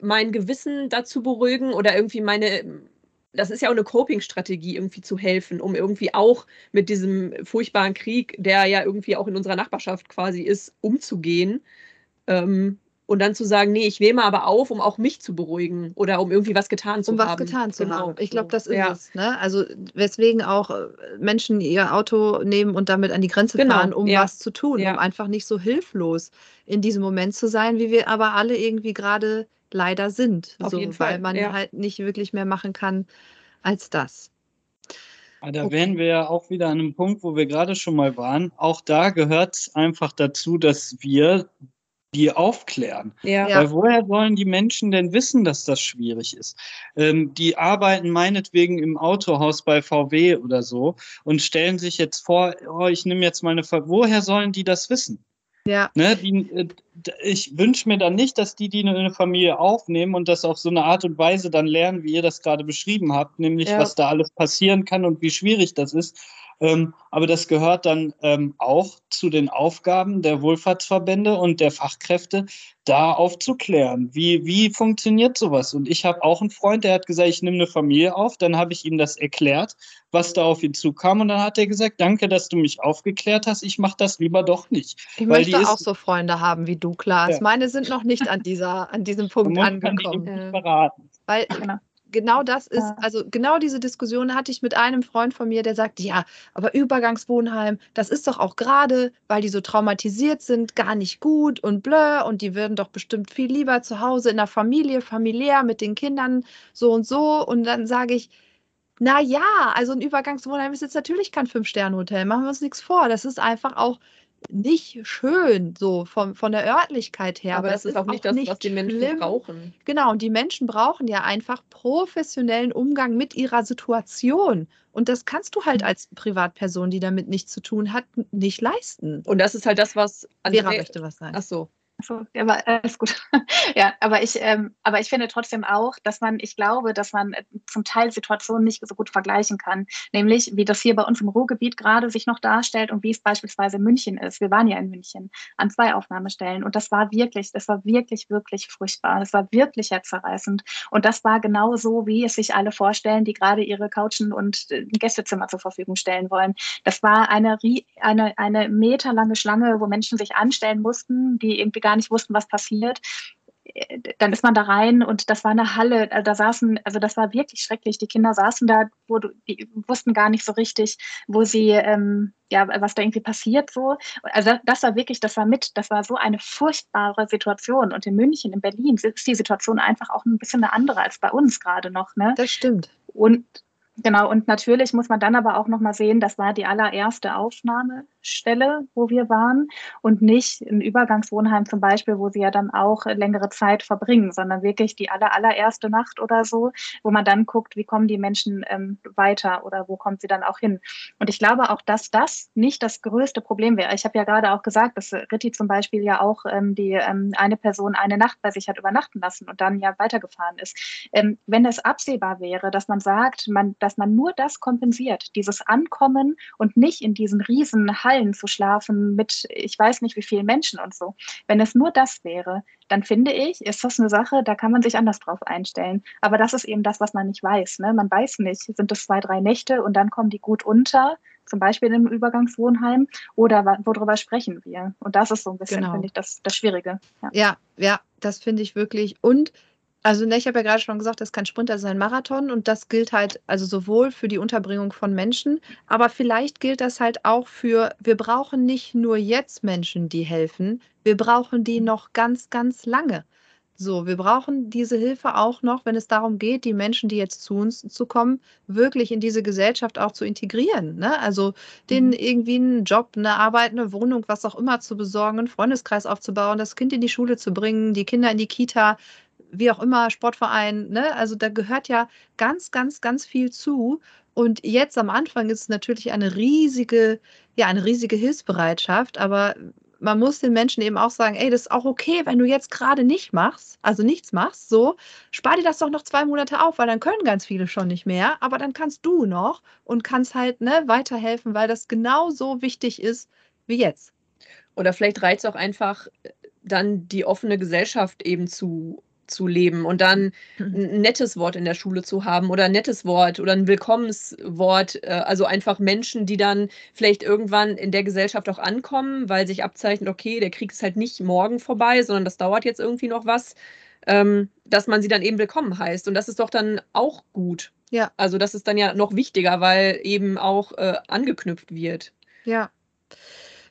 mein Gewissen dazu beruhigen oder irgendwie meine das ist ja auch eine Coping-Strategie, irgendwie zu helfen, um irgendwie auch mit diesem furchtbaren Krieg, der ja irgendwie auch in unserer Nachbarschaft quasi ist, umzugehen. Ähm, und dann zu sagen, nee, ich nehme aber auf, um auch mich zu beruhigen oder um irgendwie was getan zu um haben. Um was getan zu genau. haben. Ich glaube, das ist ja. es. Ne? Also weswegen auch äh, Menschen ihr Auto nehmen und damit an die Grenze genau. fahren, um ja. was zu tun, ja. um einfach nicht so hilflos in diesem Moment zu sein, wie wir aber alle irgendwie gerade leider sind. Auf so, jeden Fall. Weil man ja. halt nicht wirklich mehr machen kann als das. Ah, da okay. wären wir ja auch wieder an einem Punkt, wo wir gerade schon mal waren. Auch da gehört es einfach dazu, dass wir die aufklären. Ja. Weil woher sollen die Menschen denn wissen, dass das schwierig ist? Ähm, die arbeiten meinetwegen im Autohaus bei VW oder so und stellen sich jetzt vor, oh, ich nehme jetzt mal eine Ver Woher sollen die das wissen? Ja. Ne, die, äh, ich wünsche mir dann nicht, dass die, die eine Familie aufnehmen und das auf so eine Art und Weise dann lernen, wie ihr das gerade beschrieben habt, nämlich ja. was da alles passieren kann und wie schwierig das ist, ähm, aber das gehört dann ähm, auch zu den Aufgaben der Wohlfahrtsverbände und der Fachkräfte, da aufzuklären. Wie, wie funktioniert sowas? Und ich habe auch einen Freund, der hat gesagt, ich nehme eine Familie auf. Dann habe ich ihm das erklärt, was da auf ihn zukam. Und dann hat er gesagt, danke, dass du mich aufgeklärt hast. Ich mache das lieber doch nicht. Ich möchte auch so Freunde haben wie du, Klaas. Ja. Meine sind noch nicht an, dieser, an diesem Punkt angekommen. Kann die beraten. Weil genau genau das ist, also genau diese Diskussion hatte ich mit einem Freund von mir, der sagt, ja, aber Übergangswohnheim, das ist doch auch gerade, weil die so traumatisiert sind, gar nicht gut und blö und die würden doch bestimmt viel lieber zu Hause in der Familie, familiär mit den Kindern so und so und dann sage ich, na ja, also ein Übergangswohnheim ist jetzt natürlich kein Fünf-Sterne-Hotel, machen wir uns nichts vor. Das ist einfach auch nicht schön, so von, von der Örtlichkeit her. Aber, aber das ist auch nicht das, nicht was die Menschen schlimm. brauchen. Genau, und die Menschen brauchen ja einfach professionellen Umgang mit ihrer Situation. Und das kannst du halt mhm. als Privatperson, die damit nichts zu tun hat, nicht leisten. Und das ist halt das, was Vera möchte was sagen. Ach so. So, aber alles gut. *laughs* ja, aber ich, ähm, aber ich finde trotzdem auch, dass man, ich glaube, dass man äh, zum Teil Situationen nicht so gut vergleichen kann. Nämlich, wie das hier bei uns im Ruhrgebiet gerade sich noch darstellt und wie es beispielsweise München ist. Wir waren ja in München an zwei Aufnahmestellen und das war wirklich, das war wirklich, wirklich furchtbar. Das war wirklich herzerreißend. Und das war genau so, wie es sich alle vorstellen, die gerade ihre Couchen und äh, Gästezimmer zur Verfügung stellen wollen. Das war eine, eine, eine meterlange Schlange, wo Menschen sich anstellen mussten, die irgendwie gar nicht wussten, was passiert dann ist man da rein und das war eine Halle, äh, da saßen, also das war wirklich schrecklich. Die Kinder saßen da, wo du, die wussten gar nicht so richtig, wo sie, ähm, ja, was da irgendwie passiert so. Also das war wirklich, das war mit, das war so eine furchtbare Situation. Und in München, in Berlin ist die Situation einfach auch ein bisschen eine andere als bei uns gerade noch. Ne? Das stimmt. Und Genau, und natürlich muss man dann aber auch nochmal sehen, das war die allererste Aufnahmestelle, wo wir waren und nicht ein Übergangswohnheim zum Beispiel, wo sie ja dann auch längere Zeit verbringen, sondern wirklich die aller, allererste Nacht oder so, wo man dann guckt, wie kommen die Menschen ähm, weiter oder wo kommt sie dann auch hin. Und ich glaube auch, dass das nicht das größte Problem wäre. Ich habe ja gerade auch gesagt, dass Ritti zum Beispiel ja auch ähm, die ähm, eine Person eine Nacht bei sich hat übernachten lassen und dann ja weitergefahren ist. Ähm, wenn es absehbar wäre, dass man sagt, man, dass man nur das kompensiert, dieses Ankommen und nicht in diesen riesen Hallen zu schlafen mit ich weiß nicht wie vielen Menschen und so. Wenn es nur das wäre, dann finde ich, ist das eine Sache, da kann man sich anders drauf einstellen. Aber das ist eben das, was man nicht weiß. Ne? Man weiß nicht, sind es zwei, drei Nächte und dann kommen die gut unter, zum Beispiel im Übergangswohnheim, oder worüber sprechen wir? Und das ist so ein bisschen, genau. finde ich, das, das Schwierige. Ja, ja, ja das finde ich wirklich. Und also ne, ich habe ja gerade schon gesagt, das kann Sprinter sein Marathon und das gilt halt also sowohl für die Unterbringung von Menschen, aber vielleicht gilt das halt auch für, wir brauchen nicht nur jetzt Menschen, die helfen, wir brauchen die noch ganz, ganz lange. So, wir brauchen diese Hilfe auch noch, wenn es darum geht, die Menschen, die jetzt zu uns zu kommen, wirklich in diese Gesellschaft auch zu integrieren. Ne? Also denen mhm. irgendwie einen Job, eine Arbeit, eine Wohnung, was auch immer zu besorgen, einen Freundeskreis aufzubauen, das Kind in die Schule zu bringen, die Kinder in die Kita, wie auch immer, Sportverein, ne? Also da gehört ja ganz, ganz, ganz viel zu. Und jetzt am Anfang ist es natürlich eine riesige, ja, eine riesige Hilfsbereitschaft, aber man muss den Menschen eben auch sagen, ey, das ist auch okay, wenn du jetzt gerade nicht machst, also nichts machst, so, spar dir das doch noch zwei Monate auf, weil dann können ganz viele schon nicht mehr, aber dann kannst du noch und kannst halt ne, weiterhelfen, weil das genauso wichtig ist wie jetzt. Oder vielleicht reizt auch einfach äh, dann die offene Gesellschaft eben zu zu leben und dann mhm. ein nettes Wort in der Schule zu haben oder ein nettes Wort oder ein Willkommenswort. Äh, also einfach Menschen, die dann vielleicht irgendwann in der Gesellschaft auch ankommen, weil sich abzeichnet, okay, der Krieg ist halt nicht morgen vorbei, sondern das dauert jetzt irgendwie noch was, ähm, dass man sie dann eben willkommen heißt. Und das ist doch dann auch gut. Ja. Also das ist dann ja noch wichtiger, weil eben auch äh, angeknüpft wird. Ja.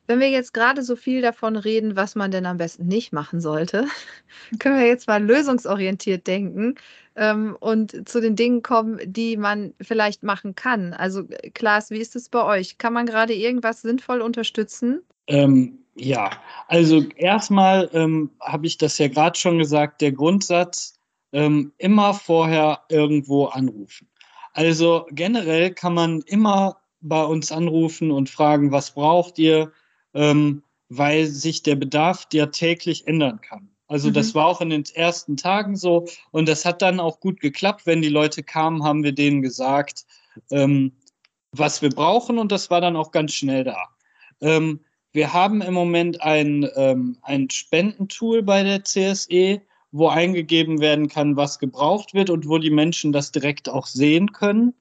Wenn wir jetzt gerade so viel davon reden, was man denn am besten nicht machen sollte, *laughs* können wir jetzt mal lösungsorientiert denken ähm, und zu den Dingen kommen, die man vielleicht machen kann. Also Klaas, wie ist es bei euch? Kann man gerade irgendwas sinnvoll unterstützen? Ähm, ja, also erstmal ähm, habe ich das ja gerade schon gesagt, der Grundsatz, ähm, immer vorher irgendwo anrufen. Also generell kann man immer bei uns anrufen und fragen, was braucht ihr? Ähm, weil sich der Bedarf ja täglich ändern kann. Also mhm. das war auch in den ersten Tagen so und das hat dann auch gut geklappt. Wenn die Leute kamen, haben wir denen gesagt, ähm, was wir brauchen und das war dann auch ganz schnell da. Ähm, wir haben im Moment ein, ähm, ein Spendentool bei der CSE, wo eingegeben werden kann, was gebraucht wird und wo die Menschen das direkt auch sehen können.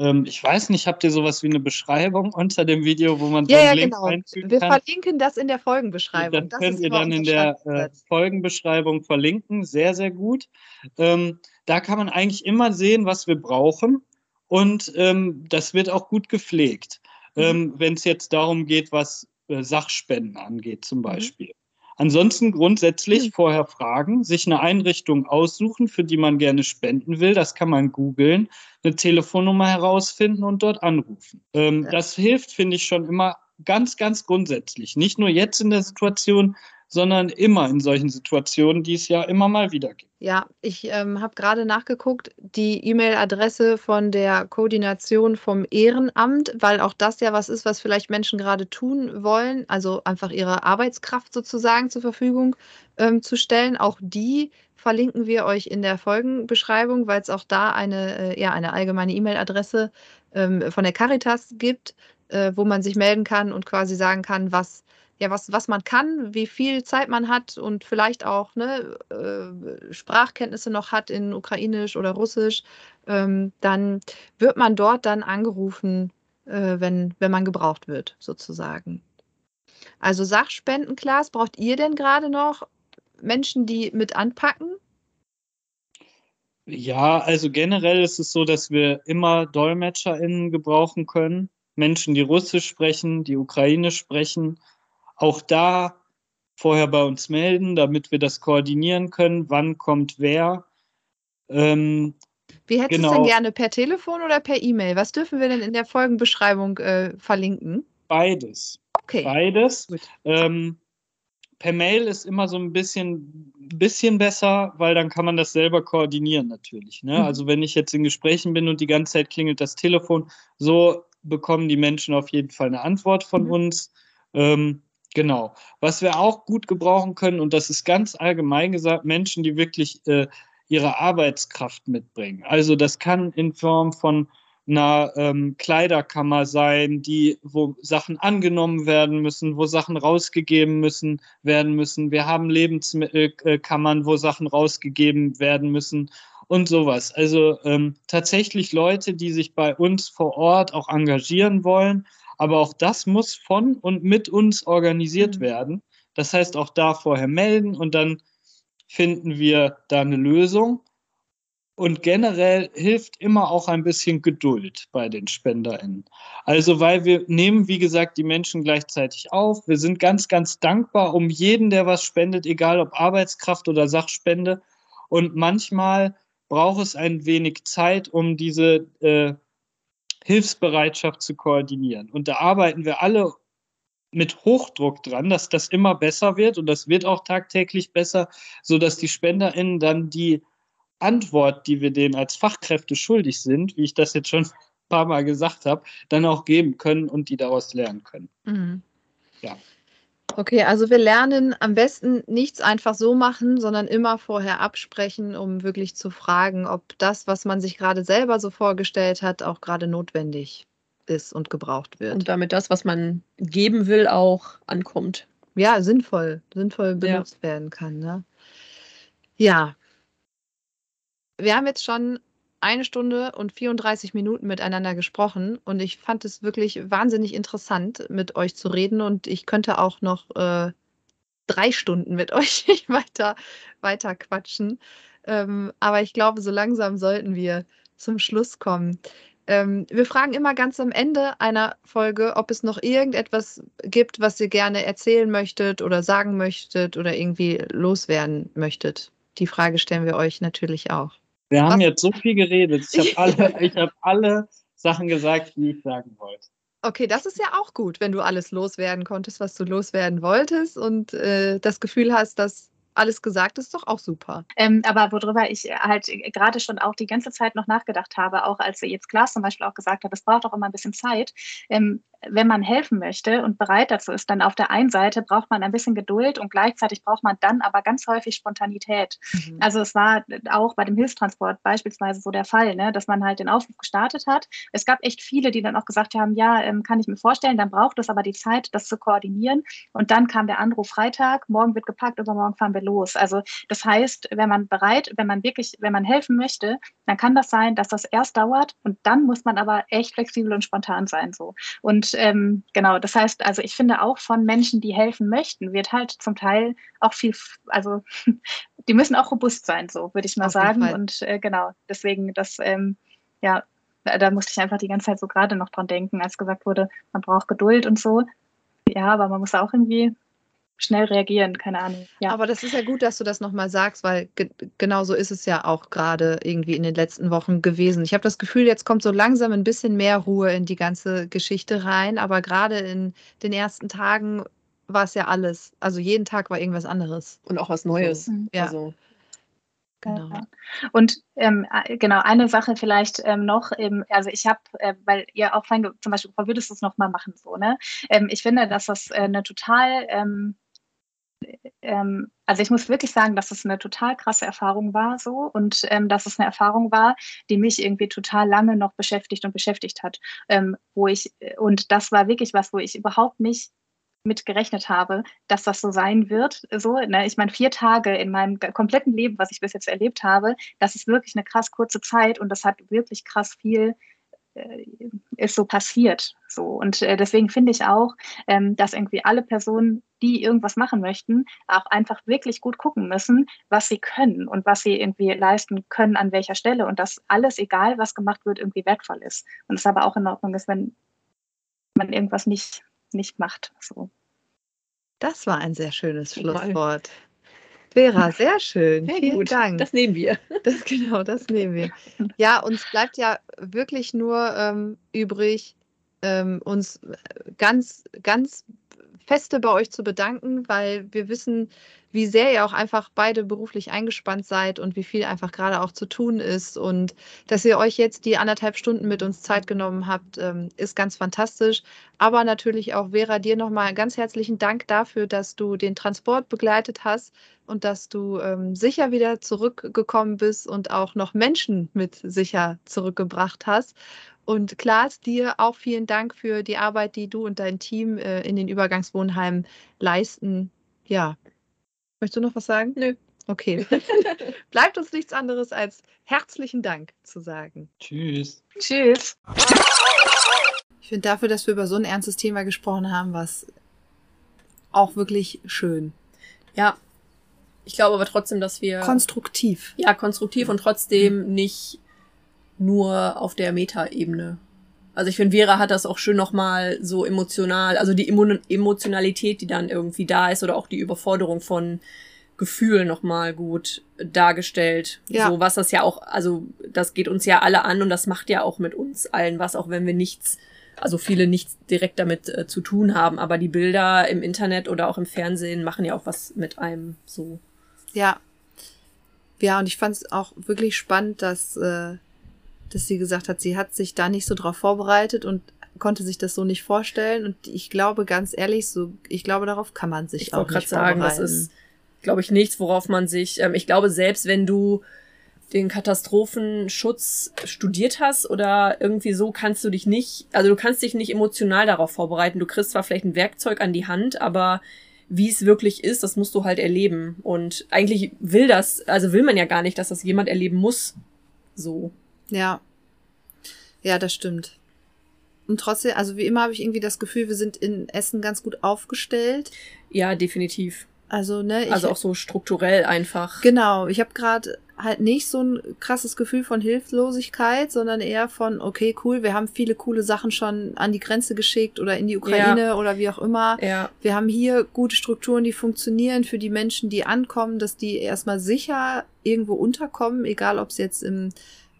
Ähm, ich weiß nicht, habt ihr sowas wie eine Beschreibung unter dem Video, wo man so ja, ja, Link genau. einfügen Wir kann? verlinken das in der Folgenbeschreibung. Das, das könnt ihr dann in der äh, Folgenbeschreibung verlinken. Sehr, sehr gut. Ähm, da kann man eigentlich immer sehen, was wir brauchen. Und ähm, das wird auch gut gepflegt, mhm. Ähm, wenn es jetzt darum geht, was äh, Sachspenden angeht, zum mhm. Beispiel. Mhm. Ansonsten grundsätzlich hm. vorher fragen, sich eine Einrichtung aussuchen, für die man gerne spenden will. Das kann man googeln, eine Telefonnummer herausfinden und dort anrufen. Ähm, ja. Das hilft, finde ich, schon immer ganz, ganz grundsätzlich. Nicht nur jetzt in der Situation, sondern immer in solchen Situationen, die es ja immer mal wieder gibt. Ja, ich ähm, habe gerade nachgeguckt, die E-Mail-Adresse von der Koordination vom Ehrenamt, weil auch das ja was ist, was vielleicht Menschen gerade tun wollen, also einfach ihre Arbeitskraft sozusagen zur Verfügung ähm, zu stellen. Auch die verlinken wir euch in der Folgenbeschreibung, weil es auch da eine, äh, ja, eine allgemeine E-Mail-Adresse ähm, von der Caritas gibt, äh, wo man sich melden kann und quasi sagen kann, was ja, was, was man kann, wie viel Zeit man hat und vielleicht auch ne, äh, Sprachkenntnisse noch hat in Ukrainisch oder Russisch, ähm, dann wird man dort dann angerufen, äh, wenn, wenn man gebraucht wird, sozusagen. Also Sachspenden, Klaas, braucht ihr denn gerade noch Menschen, die mit anpacken? Ja, also generell ist es so, dass wir immer DolmetscherInnen gebrauchen können. Menschen, die Russisch sprechen, die Ukrainisch sprechen auch da vorher bei uns melden, damit wir das koordinieren können, wann kommt wer. Ähm, Wie hättest genau. du es denn gerne, per Telefon oder per E-Mail? Was dürfen wir denn in der Folgenbeschreibung äh, verlinken? Beides. Okay. Beides. Ähm, per Mail ist immer so ein bisschen, bisschen besser, weil dann kann man das selber koordinieren natürlich. Ne? Mhm. Also wenn ich jetzt in Gesprächen bin und die ganze Zeit klingelt das Telefon, so bekommen die Menschen auf jeden Fall eine Antwort von mhm. uns. Ähm, Genau. Was wir auch gut gebrauchen können, und das ist ganz allgemein gesagt, Menschen, die wirklich äh, ihre Arbeitskraft mitbringen. Also das kann in Form von einer ähm, Kleiderkammer sein, die, wo Sachen angenommen werden müssen, wo Sachen rausgegeben müssen, werden müssen. Wir haben Lebensmittelkammern, wo Sachen rausgegeben werden müssen und sowas. Also ähm, tatsächlich Leute, die sich bei uns vor Ort auch engagieren wollen, aber auch das muss von und mit uns organisiert mhm. werden. Das heißt, auch da vorher melden und dann finden wir da eine Lösung. Und generell hilft immer auch ein bisschen Geduld bei den SpenderInnen. Also, weil wir nehmen, wie gesagt, die Menschen gleichzeitig auf. Wir sind ganz, ganz dankbar um jeden, der was spendet, egal ob Arbeitskraft oder Sachspende. Und manchmal braucht es ein wenig Zeit, um diese äh, Hilfsbereitschaft zu koordinieren. Und da arbeiten wir alle mit Hochdruck dran, dass das immer besser wird und das wird auch tagtäglich besser, sodass die SpenderInnen dann die Antwort, die wir denen als Fachkräfte schuldig sind, wie ich das jetzt schon *laughs* ein paar Mal gesagt habe, dann auch geben können und die daraus lernen können. Mhm. Ja. Okay, also wir lernen am besten nichts einfach so machen, sondern immer vorher absprechen, um wirklich zu fragen, ob das, was man sich gerade selber so vorgestellt hat, auch gerade notwendig ist und gebraucht wird. Und damit das, was man geben will, auch ankommt. Ja, sinnvoll, sinnvoll benutzt ja. werden kann. Ne? Ja. Wir haben jetzt schon eine Stunde und 34 Minuten miteinander gesprochen und ich fand es wirklich wahnsinnig interessant, mit euch zu reden und ich könnte auch noch äh, drei Stunden mit *laughs* euch weiter, weiter quatschen. Ähm, aber ich glaube, so langsam sollten wir zum Schluss kommen. Ähm, wir fragen immer ganz am Ende einer Folge, ob es noch irgendetwas gibt, was ihr gerne erzählen möchtet oder sagen möchtet oder irgendwie loswerden möchtet. Die Frage stellen wir euch natürlich auch. Wir haben Was? jetzt so viel geredet. Ich habe alle, hab alle Sachen gesagt, die ich sagen wollte. Okay, das ist ja auch gut, wenn du alles loswerden konntest, was du loswerden wolltest und äh, das Gefühl hast, dass alles gesagt ist, doch auch super. Ähm, aber worüber ich halt gerade schon auch die ganze Zeit noch nachgedacht habe, auch als jetzt Klaas zum Beispiel auch gesagt hat, es braucht auch immer ein bisschen Zeit. Ähm, wenn man helfen möchte und bereit dazu ist, dann auf der einen Seite braucht man ein bisschen Geduld und gleichzeitig braucht man dann aber ganz häufig Spontanität. Mhm. Also es war auch bei dem Hilfstransport beispielsweise so der Fall, ne, dass man halt den Aufruf gestartet hat. Es gab echt viele, die dann auch gesagt haben, ja, ähm, kann ich mir vorstellen, dann braucht es aber die Zeit, das zu koordinieren. Und dann kam der Anruf Freitag, morgen wird gepackt, übermorgen fahren wir los. Also das heißt, wenn man bereit, wenn man wirklich, wenn man helfen möchte, dann kann das sein, dass das erst dauert und dann muss man aber echt flexibel und spontan sein so. Und ähm, genau, das heißt, also ich finde auch von Menschen, die helfen möchten, wird halt zum Teil auch viel, also *laughs* die müssen auch robust sein, so würde ich mal Auf sagen. Und äh, genau, deswegen, das, ähm, ja, da musste ich einfach die ganze Zeit so gerade noch dran denken, als gesagt wurde, man braucht Geduld und so. Ja, aber man muss auch irgendwie schnell reagieren, keine Ahnung. Ja. Aber das ist ja gut, dass du das nochmal sagst, weil ge genau so ist es ja auch gerade irgendwie in den letzten Wochen gewesen. Ich habe das Gefühl, jetzt kommt so langsam ein bisschen mehr Ruhe in die ganze Geschichte rein, aber gerade in den ersten Tagen war es ja alles. Also jeden Tag war irgendwas anderes. Und auch was Neues. So, ja. Also. Genau. Und ähm, genau, eine Sache vielleicht ähm, noch, ähm, also ich habe, äh, weil ihr auch vorhin zum Beispiel, würdest du es nochmal machen, so, ne? Ähm, ich finde, dass das äh, eine total ähm, also ich muss wirklich sagen, dass es eine total krasse Erfahrung war so und ähm, dass es eine Erfahrung war, die mich irgendwie total lange noch beschäftigt und beschäftigt hat, ähm, wo ich und das war wirklich was, wo ich überhaupt nicht mit gerechnet habe, dass das so sein wird. So, ne? Ich meine, vier Tage in meinem kompletten Leben, was ich bis jetzt erlebt habe, das ist wirklich eine krass kurze Zeit und das hat wirklich krass viel äh, ist so passiert. So. Und äh, deswegen finde ich auch, ähm, dass irgendwie alle Personen, die irgendwas machen möchten, auch einfach wirklich gut gucken müssen, was sie können und was sie irgendwie leisten können, an welcher Stelle. Und dass alles, egal was gemacht wird, irgendwie wertvoll ist. Und es aber auch in Ordnung ist, wenn man irgendwas nicht, nicht macht. So. Das war ein sehr schönes Schlusswort. Vera, sehr schön. Sehr Vielen gut. Dank. Das nehmen wir. Das, genau, das nehmen wir. Ja, uns bleibt ja wirklich nur ähm, übrig, ähm, uns ganz, ganz feste bei euch zu bedanken, weil wir wissen, wie sehr ihr auch einfach beide beruflich eingespannt seid und wie viel einfach gerade auch zu tun ist. Und dass ihr euch jetzt die anderthalb Stunden mit uns Zeit genommen habt, ähm, ist ganz fantastisch. Aber natürlich auch, Vera, dir nochmal ganz herzlichen Dank dafür, dass du den Transport begleitet hast und dass du ähm, sicher wieder zurückgekommen bist und auch noch Menschen mit sicher zurückgebracht hast. Und Klaas, dir auch vielen Dank für die Arbeit, die du und dein Team äh, in den Übergangswohnheimen leisten. Ja, Möchtest du noch was sagen? Nö. Okay. *laughs* Bleibt uns nichts anderes als herzlichen Dank zu sagen. Tschüss. Tschüss. Ich finde dafür, dass wir über so ein ernstes Thema gesprochen haben, was auch wirklich schön. Ja. Ich glaube aber trotzdem, dass wir. Konstruktiv. Ja, konstruktiv und trotzdem nicht nur auf der Meta-Ebene also ich finde, Vera hat das auch schön nochmal so emotional, also die Emotionalität, die dann irgendwie da ist oder auch die Überforderung von Gefühlen nochmal gut dargestellt. Ja. So was das ja auch, also das geht uns ja alle an und das macht ja auch mit uns allen was, auch wenn wir nichts, also viele nichts direkt damit äh, zu tun haben. Aber die Bilder im Internet oder auch im Fernsehen machen ja auch was mit einem so. Ja. Ja, und ich fand es auch wirklich spannend, dass äh, dass sie gesagt hat, sie hat sich da nicht so drauf vorbereitet und konnte sich das so nicht vorstellen. Und ich glaube ganz ehrlich, so, ich glaube, darauf kann man sich ich auch nicht sagen, das ist, glaube ich, nichts, worauf man sich, ähm, ich glaube, selbst wenn du den Katastrophenschutz studiert hast oder irgendwie so kannst du dich nicht, also du kannst dich nicht emotional darauf vorbereiten. Du kriegst zwar vielleicht ein Werkzeug an die Hand, aber wie es wirklich ist, das musst du halt erleben. Und eigentlich will das, also will man ja gar nicht, dass das jemand erleben muss. So. Ja. Ja, das stimmt. Und trotzdem, also wie immer habe ich irgendwie das Gefühl, wir sind in Essen ganz gut aufgestellt. Ja, definitiv. Also, ne? Ich, also auch so strukturell einfach. Genau. Ich habe gerade halt nicht so ein krasses Gefühl von Hilflosigkeit, sondern eher von, okay, cool, wir haben viele coole Sachen schon an die Grenze geschickt oder in die Ukraine ja. oder wie auch immer. Ja. Wir haben hier gute Strukturen, die funktionieren für die Menschen, die ankommen, dass die erstmal sicher irgendwo unterkommen, egal ob es jetzt im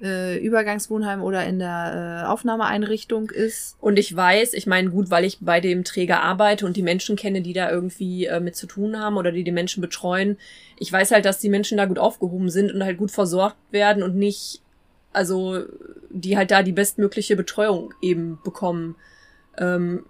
äh, Übergangswohnheim oder in der äh, Aufnahmeeinrichtung ist. Und ich weiß, ich meine, gut, weil ich bei dem Träger arbeite und die Menschen kenne, die da irgendwie äh, mit zu tun haben oder die die Menschen betreuen, ich weiß halt, dass die Menschen da gut aufgehoben sind und halt gut versorgt werden und nicht, also die halt da die bestmögliche Betreuung eben bekommen. Ähm,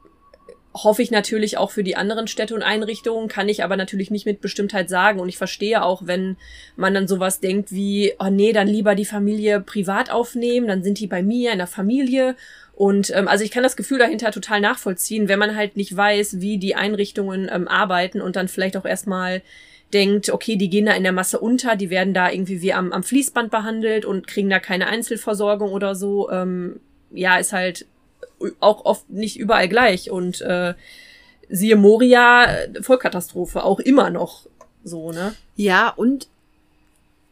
hoffe ich natürlich auch für die anderen Städte und Einrichtungen, kann ich aber natürlich nicht mit Bestimmtheit sagen. Und ich verstehe auch, wenn man dann sowas denkt wie, oh nee, dann lieber die Familie privat aufnehmen, dann sind die bei mir in der Familie. Und ähm, also ich kann das Gefühl dahinter total nachvollziehen, wenn man halt nicht weiß, wie die Einrichtungen ähm, arbeiten und dann vielleicht auch erstmal denkt, okay, die gehen da in der Masse unter, die werden da irgendwie wie am, am Fließband behandelt und kriegen da keine Einzelversorgung oder so. Ähm, ja, ist halt auch oft nicht überall gleich. Und äh, siehe Moria, Vollkatastrophe, auch immer noch so, ne? Ja, und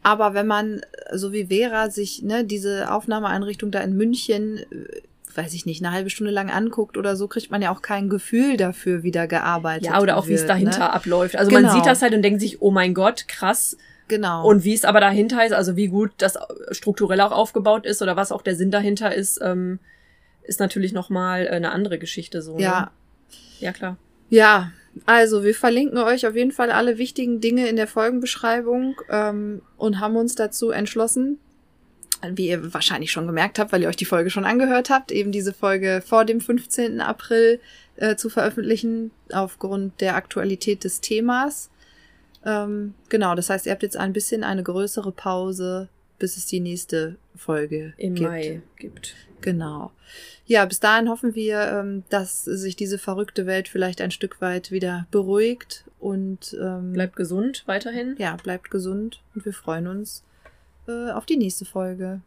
aber wenn man, so wie Vera, sich ne, diese Aufnahmeeinrichtung da in München, äh, weiß ich nicht, eine halbe Stunde lang anguckt oder so, kriegt man ja auch kein Gefühl dafür, wie da gearbeitet wird. Ja, oder auch wie es dahinter ne? abläuft. Also genau. man sieht das halt und denkt sich, oh mein Gott, krass. Genau. Und wie es aber dahinter ist, also wie gut das strukturell auch aufgebaut ist oder was auch der Sinn dahinter ist, ähm, ist natürlich nochmal äh, eine andere Geschichte so. Ja. Ne? Ja, klar. Ja, also wir verlinken euch auf jeden Fall alle wichtigen Dinge in der Folgenbeschreibung ähm, und haben uns dazu entschlossen, wie ihr wahrscheinlich schon gemerkt habt, weil ihr euch die Folge schon angehört habt, eben diese Folge vor dem 15. April äh, zu veröffentlichen, aufgrund der Aktualität des Themas. Ähm, genau, das heißt, ihr habt jetzt ein bisschen eine größere Pause, bis es die nächste Folge im gibt. Mai gibt. Genau. Ja, bis dahin hoffen wir, ähm, dass sich diese verrückte Welt vielleicht ein Stück weit wieder beruhigt und ähm, bleibt gesund weiterhin. Ja, bleibt gesund und wir freuen uns äh, auf die nächste Folge.